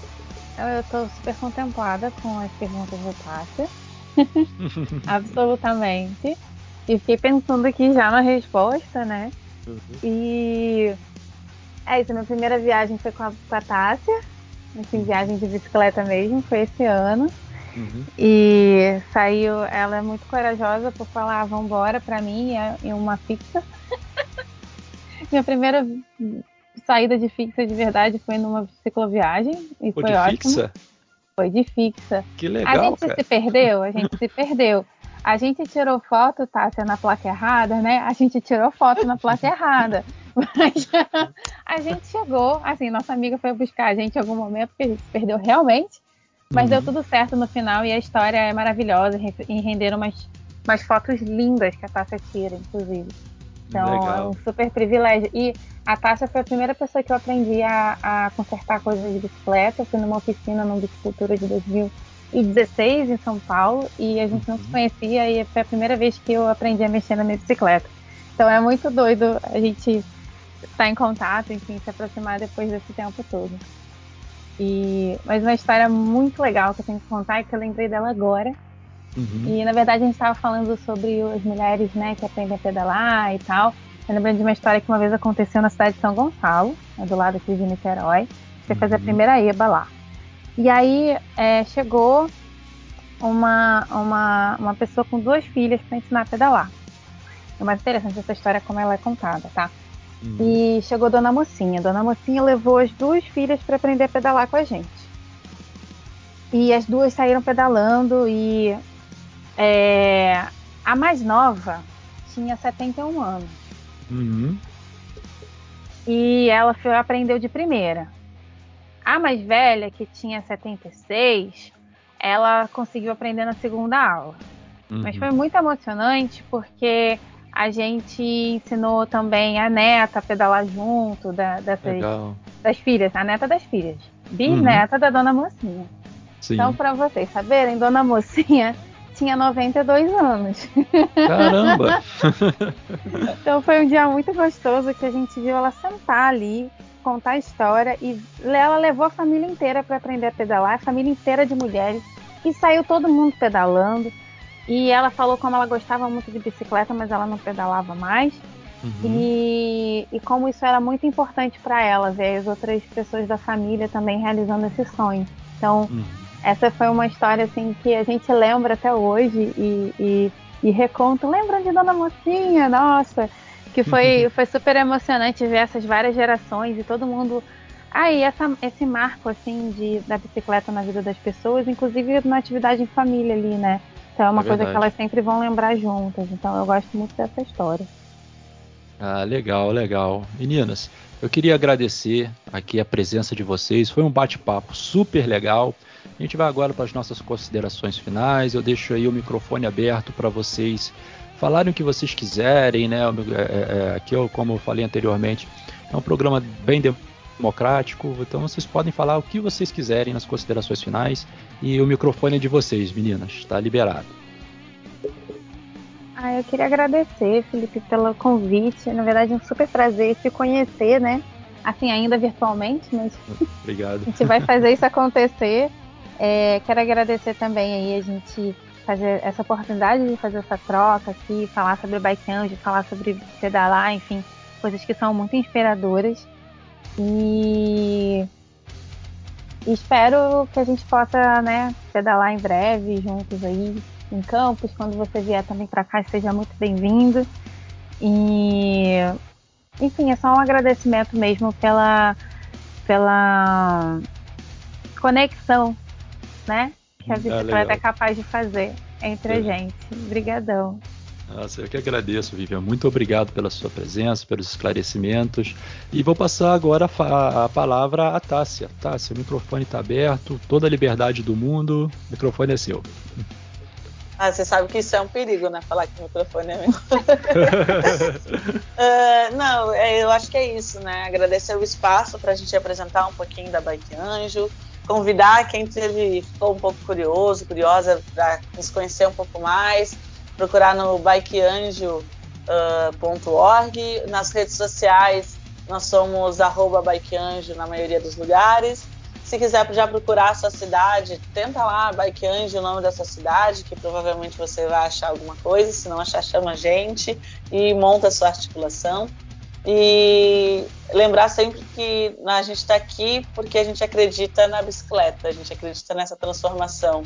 Eu estou super contemplada com as perguntas do Tássia. Absolutamente. E fiquei pensando aqui já na resposta, né? Uhum. E é isso, minha primeira viagem foi com a, com a Tássia. Assim, uhum. viagem de bicicleta mesmo, foi esse ano. Uhum. E saiu, ela é muito corajosa por falar, ah, vambora pra mim, é, em uma fixa. minha primeira saída de fixa de verdade foi numa cicloviagem e foi, foi ótimo. Fixa? Foi de fixa. Que legal. A gente cara. se perdeu, a gente se perdeu. A gente tirou foto, Tássia, na placa errada, né? A gente tirou foto na placa errada. Mas a gente chegou, assim, nossa amiga foi buscar a gente em algum momento, porque a gente se perdeu realmente. Mas uhum. deu tudo certo no final e a história é maravilhosa e renderam umas, umas fotos lindas que a Tássia tira, inclusive. Então Legal. é um super privilégio. E a Tássia foi a primeira pessoa que eu aprendi a, a consertar coisas de bicicleta. Eu fui numa oficina no Bicicultura de 2016 em São Paulo e a gente não se uhum. conhecia e foi a primeira vez que eu aprendi a mexer na minha bicicleta. Então é muito doido a gente estar tá em contato, enfim, se aproximar depois desse tempo todo. E, mas uma história muito legal que eu tenho que contar e que eu lembrei dela agora Uhum. E na verdade a gente estava falando sobre as mulheres né, que aprendem a pedalar e tal. Eu lembrei de uma história que uma vez aconteceu na cidade de São Gonçalo, né, do lado aqui de Niterói. Você uhum. fazer a primeira EBA lá. E aí é, chegou uma, uma, uma pessoa com duas filhas para ensinar a pedalar. É mais interessante essa história como ela é contada, tá? Uhum. E chegou Dona Mocinha. Dona Mocinha levou as duas filhas para aprender a pedalar com a gente. E as duas saíram pedalando e é, a mais nova tinha 71 anos. Uhum. E ela foi, aprendeu de primeira. A mais velha, que tinha 76, ela conseguiu aprender na segunda aula. Uhum. Mas foi muito emocionante porque a gente ensinou também a neta a pedalar junto da, dessas, das filhas, a neta das filhas. Bisneta uhum. da Dona Mocinha. Sim. Então, para vocês saberem, Dona Mocinha tinha 92 anos. Caramba! então foi um dia muito gostoso que a gente viu ela sentar ali, contar a história e ela levou a família inteira para aprender a pedalar, a família inteira de mulheres, e saiu todo mundo pedalando. E ela falou como ela gostava muito de bicicleta, mas ela não pedalava mais. Uhum. E, e, como isso era muito importante para ela, ver as outras pessoas da família também realizando esse sonho. Então, uhum essa foi uma história assim que a gente lembra até hoje e, e, e reconta. Lembram de Dona Mocinha? Nossa, que foi, foi super emocionante ver essas várias gerações e todo mundo. Aí, ah, esse marco assim de, da bicicleta na vida das pessoas, inclusive na atividade em família ali, né? Então é uma é coisa que elas sempre vão lembrar juntas. Então eu gosto muito dessa história. Ah, legal, legal. Meninas, eu queria agradecer aqui a presença de vocês. Foi um bate-papo super legal. A gente vai agora para as nossas considerações finais. Eu deixo aí o microfone aberto para vocês falarem o que vocês quiserem, né? É, é, é, aqui, eu, como eu falei anteriormente, é um programa bem democrático, então vocês podem falar o que vocês quiserem nas considerações finais e o microfone é de vocês, meninas, está liberado. Ah, eu queria agradecer, Felipe, pelo convite. Na verdade, é um super prazer te conhecer, né? Assim, ainda virtualmente, mas Obrigado. a gente vai fazer isso acontecer. É, quero agradecer também aí a gente fazer essa oportunidade de fazer essa troca aqui, falar sobre bike anjo, falar sobre pedalar, enfim, coisas que são muito inspiradoras. E espero que a gente possa, né, pedalar em breve juntos aí em Campos, quando você vier também para cá, seja muito bem-vindo. E enfim, é só um agradecimento mesmo pela pela conexão, né? Que a hum, ah, bicicleta é, capaz de fazer entre é. a gente. Obrigadão. Nossa, eu que agradeço, Vivian. Muito obrigado pela sua presença, pelos esclarecimentos. E vou passar agora a, a palavra à Tássia. Tássia, o microfone está aberto, toda a liberdade do mundo, o microfone é seu. Ah, você sabe que isso é um perigo, né? Falar que o microfone é meu. uh, não, é, eu acho que é isso, né? Agradecer o espaço para a gente apresentar um pouquinho da Bike Anjo, convidar quem teve, ficou um pouco curioso, curiosa, para nos conhecer um pouco mais procurar no bikeanjo.org. Uh, Nas redes sociais, nós somos bikeanjo na maioria dos lugares. Se quiser já procurar a sua cidade, tenta lá, Bike Anjo, o nome da sua cidade, que provavelmente você vai achar alguma coisa. Se não achar, chama a gente e monta a sua articulação. E lembrar sempre que a gente está aqui porque a gente acredita na bicicleta, a gente acredita nessa transformação.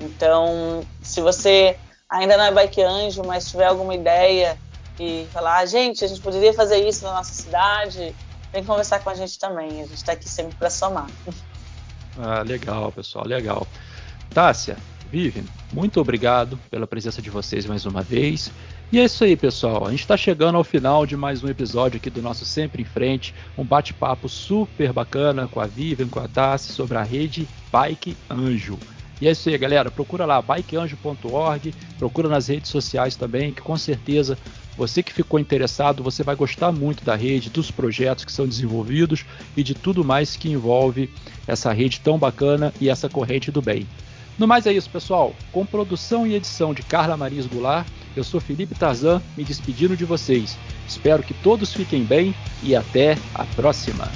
Então, se você ainda não é Bike Anjo, mas tiver alguma ideia e falar, ah, gente, a gente poderia fazer isso na nossa cidade, vem conversar com a gente também. A gente está aqui sempre para somar. Ah, legal, pessoal, legal. Tássia, Vivian, muito obrigado pela presença de vocês mais uma vez. E é isso aí, pessoal. A gente está chegando ao final de mais um episódio aqui do nosso Sempre em Frente. Um bate-papo super bacana com a Vivian, com a Tássia sobre a rede Bike Anjo. E é isso aí, galera. Procura lá, bikeanjo.org, procura nas redes sociais também, que com certeza você que ficou interessado, você vai gostar muito da rede, dos projetos que são desenvolvidos e de tudo mais que envolve essa rede tão bacana e essa corrente do bem. No mais é isso, pessoal. Com produção e edição de Carla Maris Goulart, eu sou Felipe Tarzan, me despedindo de vocês. Espero que todos fiquem bem e até a próxima.